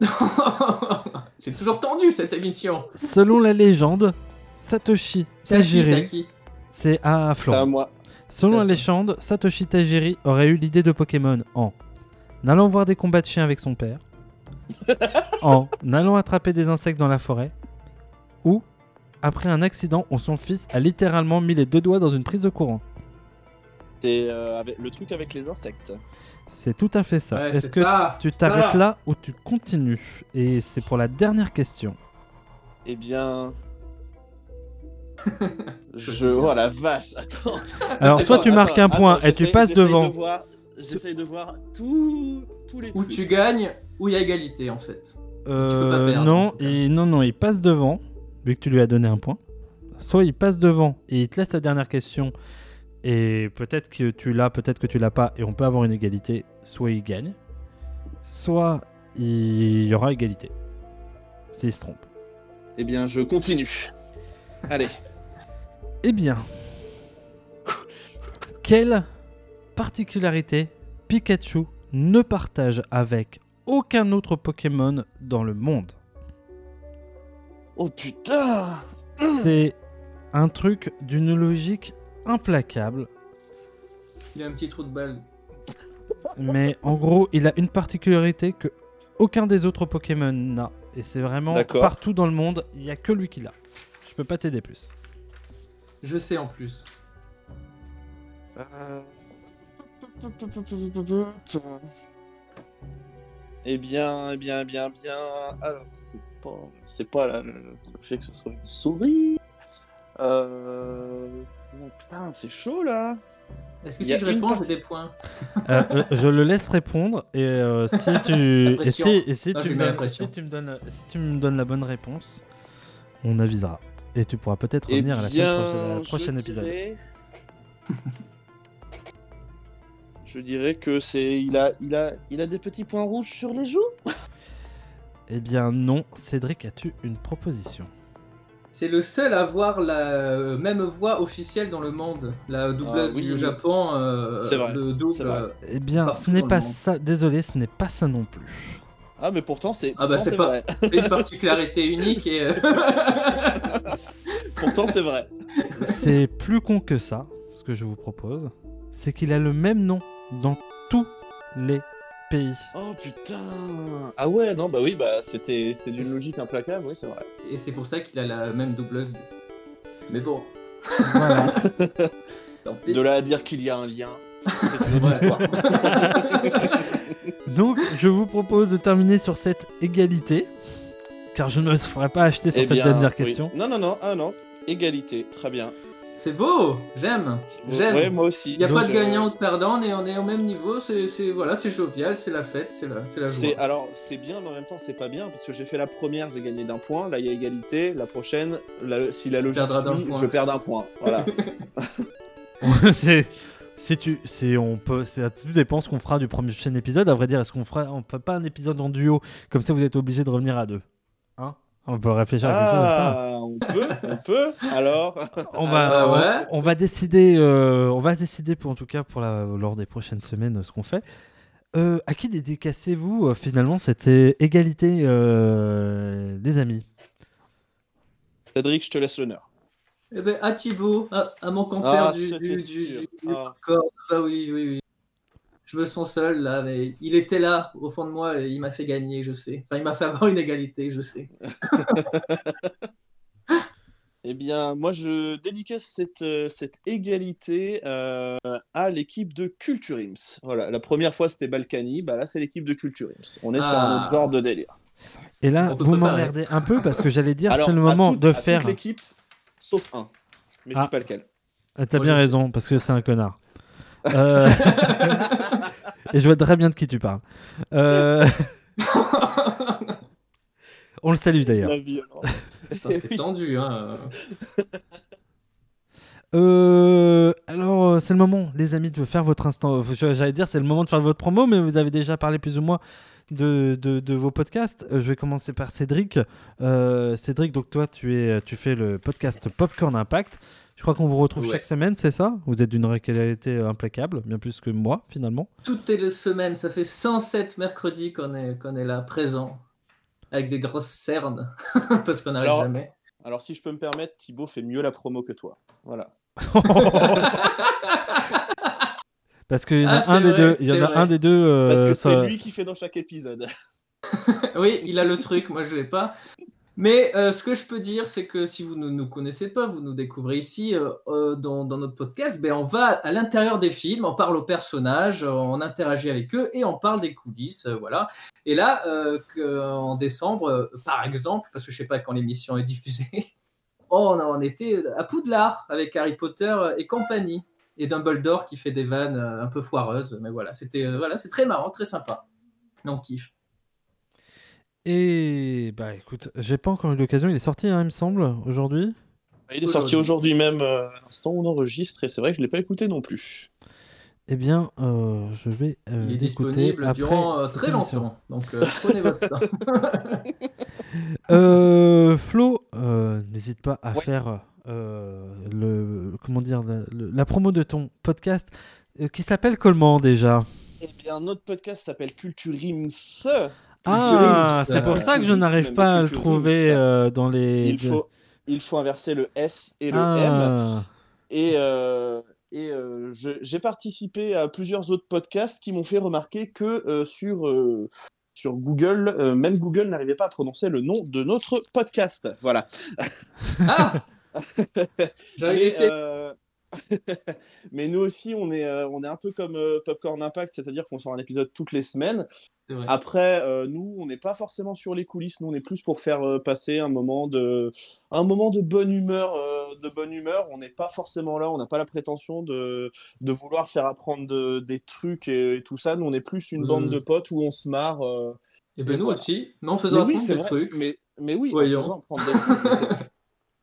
<laughs> C'est toujours tendu cette émission. Selon la légende, Satoshi C'est à qui, c'est à Tajiri, c'est à moi. Selon la légende, Satoshi Tajiri aurait eu l'idée de Pokémon en allant voir des combats de chiens avec son père, <laughs> en allant attraper des insectes dans la forêt, ou après un accident où son fils a littéralement mis les deux doigts dans une prise de courant. Et euh, avec, le truc avec les insectes. C'est tout à fait ça. Ouais, Est-ce que ça. tu t'arrêtes là ou tu continues Et c'est pour la dernière question. Eh bien. <laughs> Je. Oh la vache, attends. <laughs> Alors, soit tu marques un point attends, et tu passes j'essaye devant. de voir- J'essaye de voir tout- tous les Où trucs. tu gagnes, où il y a égalité en fait. Euh, pas perdre. non, et non, non, il passe devant, vu que tu lui as donné un point. Soit il passe devant et il te laisse la dernière question, et peut-être que tu l'as, peut-être que tu l'as pas, et on peut avoir une égalité. Soit il gagne, soit il y aura égalité. S'il se trompe. Eh bien, je continue. Allez. Eh bien, quelle particularité Pikachu ne partage avec aucun autre Pokémon dans le monde? Oh putain C'est un truc d'une logique implacable, Il a un petit trou de balle. mais en gros, il a une particularité que aucun des autres Pokémon n'a. Et c'est vraiment partout dans le monde, il n'y a que lui qui l'a. Je peux pas t'aider plus. Je sais en plus. Euh, Eh bien, eh bien, eh bien, bien. Alors, c'est pas, c'est pas la- le fait que ce soit une souris. Euh... oh, putain, c'est chaud là. Est-ce que Il y a si je une réponds, partie- j'ai des points Euh, euh, je le laisse répondre et euh, si <laughs> tu La et pression. si, et si tu j'ai me mis la donnes, pression. si tu me donnes si tu me donnes la bonne réponse, on avisera et tu pourras peut-être Eh revenir à la semaine prochaine, à la je prochain épisode. dirais- <laughs> Je dirais que c'est, il a, il a, il a des petits points rouges sur les joues. Eh bien non, Cédric, as-tu une proposition? C'est le seul à avoir la même voix officielle dans le monde. La doubleuse Ah, oui, du oui. Japon. euh, C'est vrai, de double, c'est vrai. euh, Eh bien, ce n'est pas ça. Désolé, ce n'est pas ça non plus. Ah, mais pourtant c'est, Ah bah c'est c'est pas vrai. c'est <laughs> une particularité unique et euh, <laughs> pourtant c'est vrai. C'est plus con que ça, ce que je vous propose. C'est qu'il a le même nom dans tous les pays. Oh putain. Ah ouais, non, bah oui, bah c'était, c'est d'une logique implacable, oui, c'est vrai. et c'est pour ça qu'il a la même doubleuse. Mais bon, Voilà. <laughs> De là à dire qu'il y a un lien, c'est une autre Ouais. histoire. <laughs> Donc, je vous propose de terminer sur cette égalité. Car je ne me ferai pas acheter sur Eh cette bien, dernière oui. question. Non, non, non, ah non, égalité, très bien. C'est beau, j'aime. J'aime. Ouais, moi aussi. Il n'y a Donc, pas de gagnant ou de perdant, on est, on est au même niveau, c'est voilà, c'est jovial, c'est la fête, c'est la, c'est la joie. alors c'est bien, mais en même temps c'est pas bien parce que j'ai fait la première, j'ai gagné d'un point. Là il y a égalité. La prochaine, la- si la logique suit, point. je perds d'un point. Voilà. <laughs> <laughs> c'est, si tu, c'est, on peut, tout dépend ce qu'on fera du prochain épisode. À vrai dire, est-ce qu'on fera, on fait pas un épisode en duo comme ça vous êtes obligé de revenir à deux, On peut réfléchir à quelque chose comme ça. ah, on peut, on peut. Alors. <laughs> On va, Ah on- ouais. on, va décider, euh, on va décider pour en tout cas pour la, lors des prochaines semaines euh, ce qu'on fait. Euh, à qui dédicacez-vous finalement cette euh, égalité, euh, les amis? Cédric, je te laisse l'honneur. Eh ben, à Thibaut, à, à mon compère Ah, du, c'était du, du, sûr. du- Ah. corps. Bah oui, oui, oui. Je me sens seul là, mais il était là au fond de moi et il m'a fait gagner, je sais. Enfin, il m'a fait avoir une égalité, je sais. <laughs> Eh bien, moi je dédicace cette, euh, cette égalité euh, à l'équipe de Culture Ims. Voilà, la première fois c'était Balkany, bah là c'est l'équipe de Culture Ims. On est sur un Ah. autre genre de délire. Et là, vous m'emmerdez un peu parce que j'allais dire c'est le à moment toute- de à toute faire. l'équipe, sauf un. Mais je Ah. dis pas lequel. Ah, T'as bien je raison parce que c'est un connard. Euh, <laughs> Et je vois très bien de qui tu parles. Euh, <laughs> On le salue d'ailleurs. C'est tendu, hein. Euh, alors, c'est le moment, les amis, de faire votre instant. J'allais dire, c'est le moment de faire votre promo, mais vous avez déjà parlé plus ou moins de, de, de vos podcasts. Je vais commencer par Cédric. Euh, Cédric, donc toi, tu, es, tu fais le podcast Popcorn Impact. Je crois qu'on vous retrouve Ouais. chaque semaine, c'est ça? Vous êtes d'une régularité implacable, bien plus que moi, finalement. Toutes les semaines, ça fait 107 mercredis qu'on est, qu'on est là, présent, avec des grosses cernes, <laughs> parce qu'on n'arrive Alors, jamais. alors, si je peux me permettre, Thibaut fait mieux la promo que toi. Voilà. <laughs> Parce qu'il y en a un des vrai, deux. Il y en c'est a un des deux. euh, Parce que ça- c'est lui qui fait dans chaque épisode. <laughs> oui, il a le truc, moi je l'ai pas. Mais euh, ce que je peux dire, c'est que si vous ne nous connaissez pas, vous nous découvrez ici euh, euh, dans, notre podcast, ben, on va à l'intérieur des films, on parle aux personnages, on interagit avec eux et on parle des coulisses. voilà. Et là, en décembre, par exemple, parce que je sais pas quand l'émission est diffusée, <laughs> oh, on, on était à Poudlard avec Harry Potter et compagnie. Et Dumbledore qui fait des vannes un peu foireuses. Mais voilà, c'était voilà, c'est très marrant, très sympa. On kiffe. Et bah écoute, j'ai pas encore eu l'occasion. Il est sorti, hein, il me semble, aujourd'hui. Il est sorti aujourd'hui même, euh, à l'instant où on enregistre, et c'est vrai que je ne l'ai pas écouté non plus. Eh bien, euh, je vais euh, Il est l'écouter disponible après durant euh, très longtemps, donc euh, prenez votre temps. <laughs> Euh, Flo, euh, n'hésite pas à faire euh, le comment dire la, promo de ton podcast euh, qui s'appelle comment déjà? Eh bien, notre podcast s'appelle Culturims. Ah, c'est pour euh, ça que je n'arrive pas à le trouver euh, dans les. Il faut, il faut inverser le S et le Ah. M. Et, euh, et euh, j'ai participé à plusieurs autres podcasts qui m'ont fait remarquer que euh, sur, euh, sur Google, euh, même Google n'arrivait pas à prononcer le nom de notre podcast. Voilà. Ah <laughs> J'avais Mais, <laughs> Mais nous aussi, on est, euh, on est un peu comme euh, Popcorn Impact, c'est-à-dire qu'on sort un épisode toutes les semaines. Après, euh, nous, on n'est pas forcément sur les coulisses, nous, on est plus pour faire passer un moment de, un moment de bonne humeur. de bonne humeur. On n'est pas forcément là, on n'a pas la prétention de, de vouloir faire apprendre de- des trucs et, et tout ça. Nous, on est plus une bande de potes où on se marre. euh, Et ben et nous voilà. aussi, mais en Mais faisant oui, apprendre des vrai, trucs. Mais, mais oui, en Voyons. faisant apprendre des trucs. <laughs>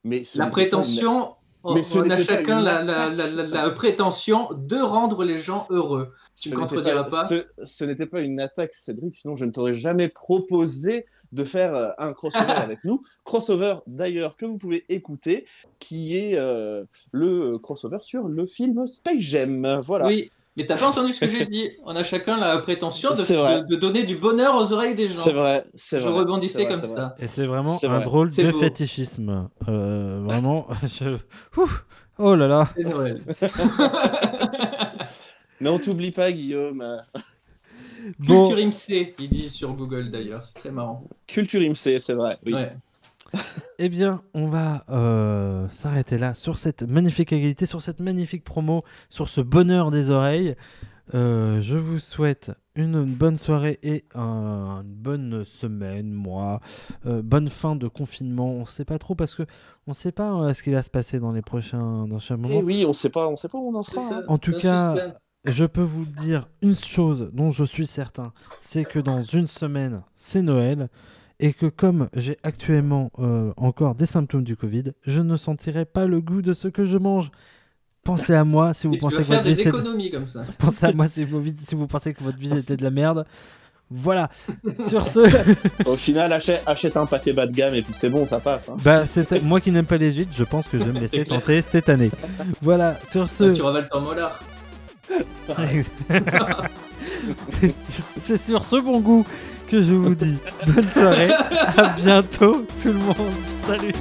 mais mais La prétention, on, Mais ce on a chacun la, la- la- la- la prétention de rendre les gens heureux. Tu me n'était contrediras pas, Ce, ce n'était pas une attaque, Cédric, sinon je ne t'aurais jamais proposé de faire euh, un crossover <laughs> avec nous. Crossover, d'ailleurs, que vous pouvez écouter, qui est euh, le crossover sur le film Space Jam. Voilà. Oui, mais t'as pas entendu ce que j'ai dit. On a chacun la prétention de, donner du bonheur aux oreilles des gens. C'est vrai, c'est Je vrai. rebondissais c'est vrai, comme ça. Et c'est vraiment C'est un vrai. drôle de beau. fétichisme. Euh, vraiment, <laughs> je... Ouf. oh là là. C'est Noël. <laughs> Mais on t'oublie pas, Guillaume. Bon. Culture IMC, ils disent sur Google d'ailleurs. C'est très marrant. Culture IMC, c'est vrai. Oui. Ouais. <laughs> Eh bien, on va euh, s'arrêter là sur cette magnifique égalité, sur cette magnifique promo, sur ce bonheur des oreilles. Euh, je vous souhaite une bonne soirée et un- une bonne semaine, mois, euh, bonne fin de confinement. On ne sait pas trop parce que on ne sait pas euh, ce qui va se passer dans les prochains, dans moment. Eh oui, on sait pas, on sait pas où on en sera. hein. En tout Un cas, suspense. je peux vous dire une chose dont je suis certain, c'est que dans une semaine, c'est Noël, et que comme j'ai actuellement euh, encore des symptômes du Covid, je ne sentirai pas le goût de ce que je mange. Pensez à moi si vous Et tu pensez vas que faire votre vie économies comme ça. <laughs> Pensez à moi si vous, si vous pensez que votre vie était de la merde. Voilà. Sur ce, Au final, achète, achète un pâté bas de gamme et puis c'est bon, ça passe. hein. bah, c'est moi qui n'aime pas les huîtres, je pense que je vais me <laughs> laisser tenter cette année. Voilà. Sur ce. Tu ravales ton molar. <laughs> C'est sur ce bon goût que je vous dis. Bonne soirée, à bientôt tout le monde, salut.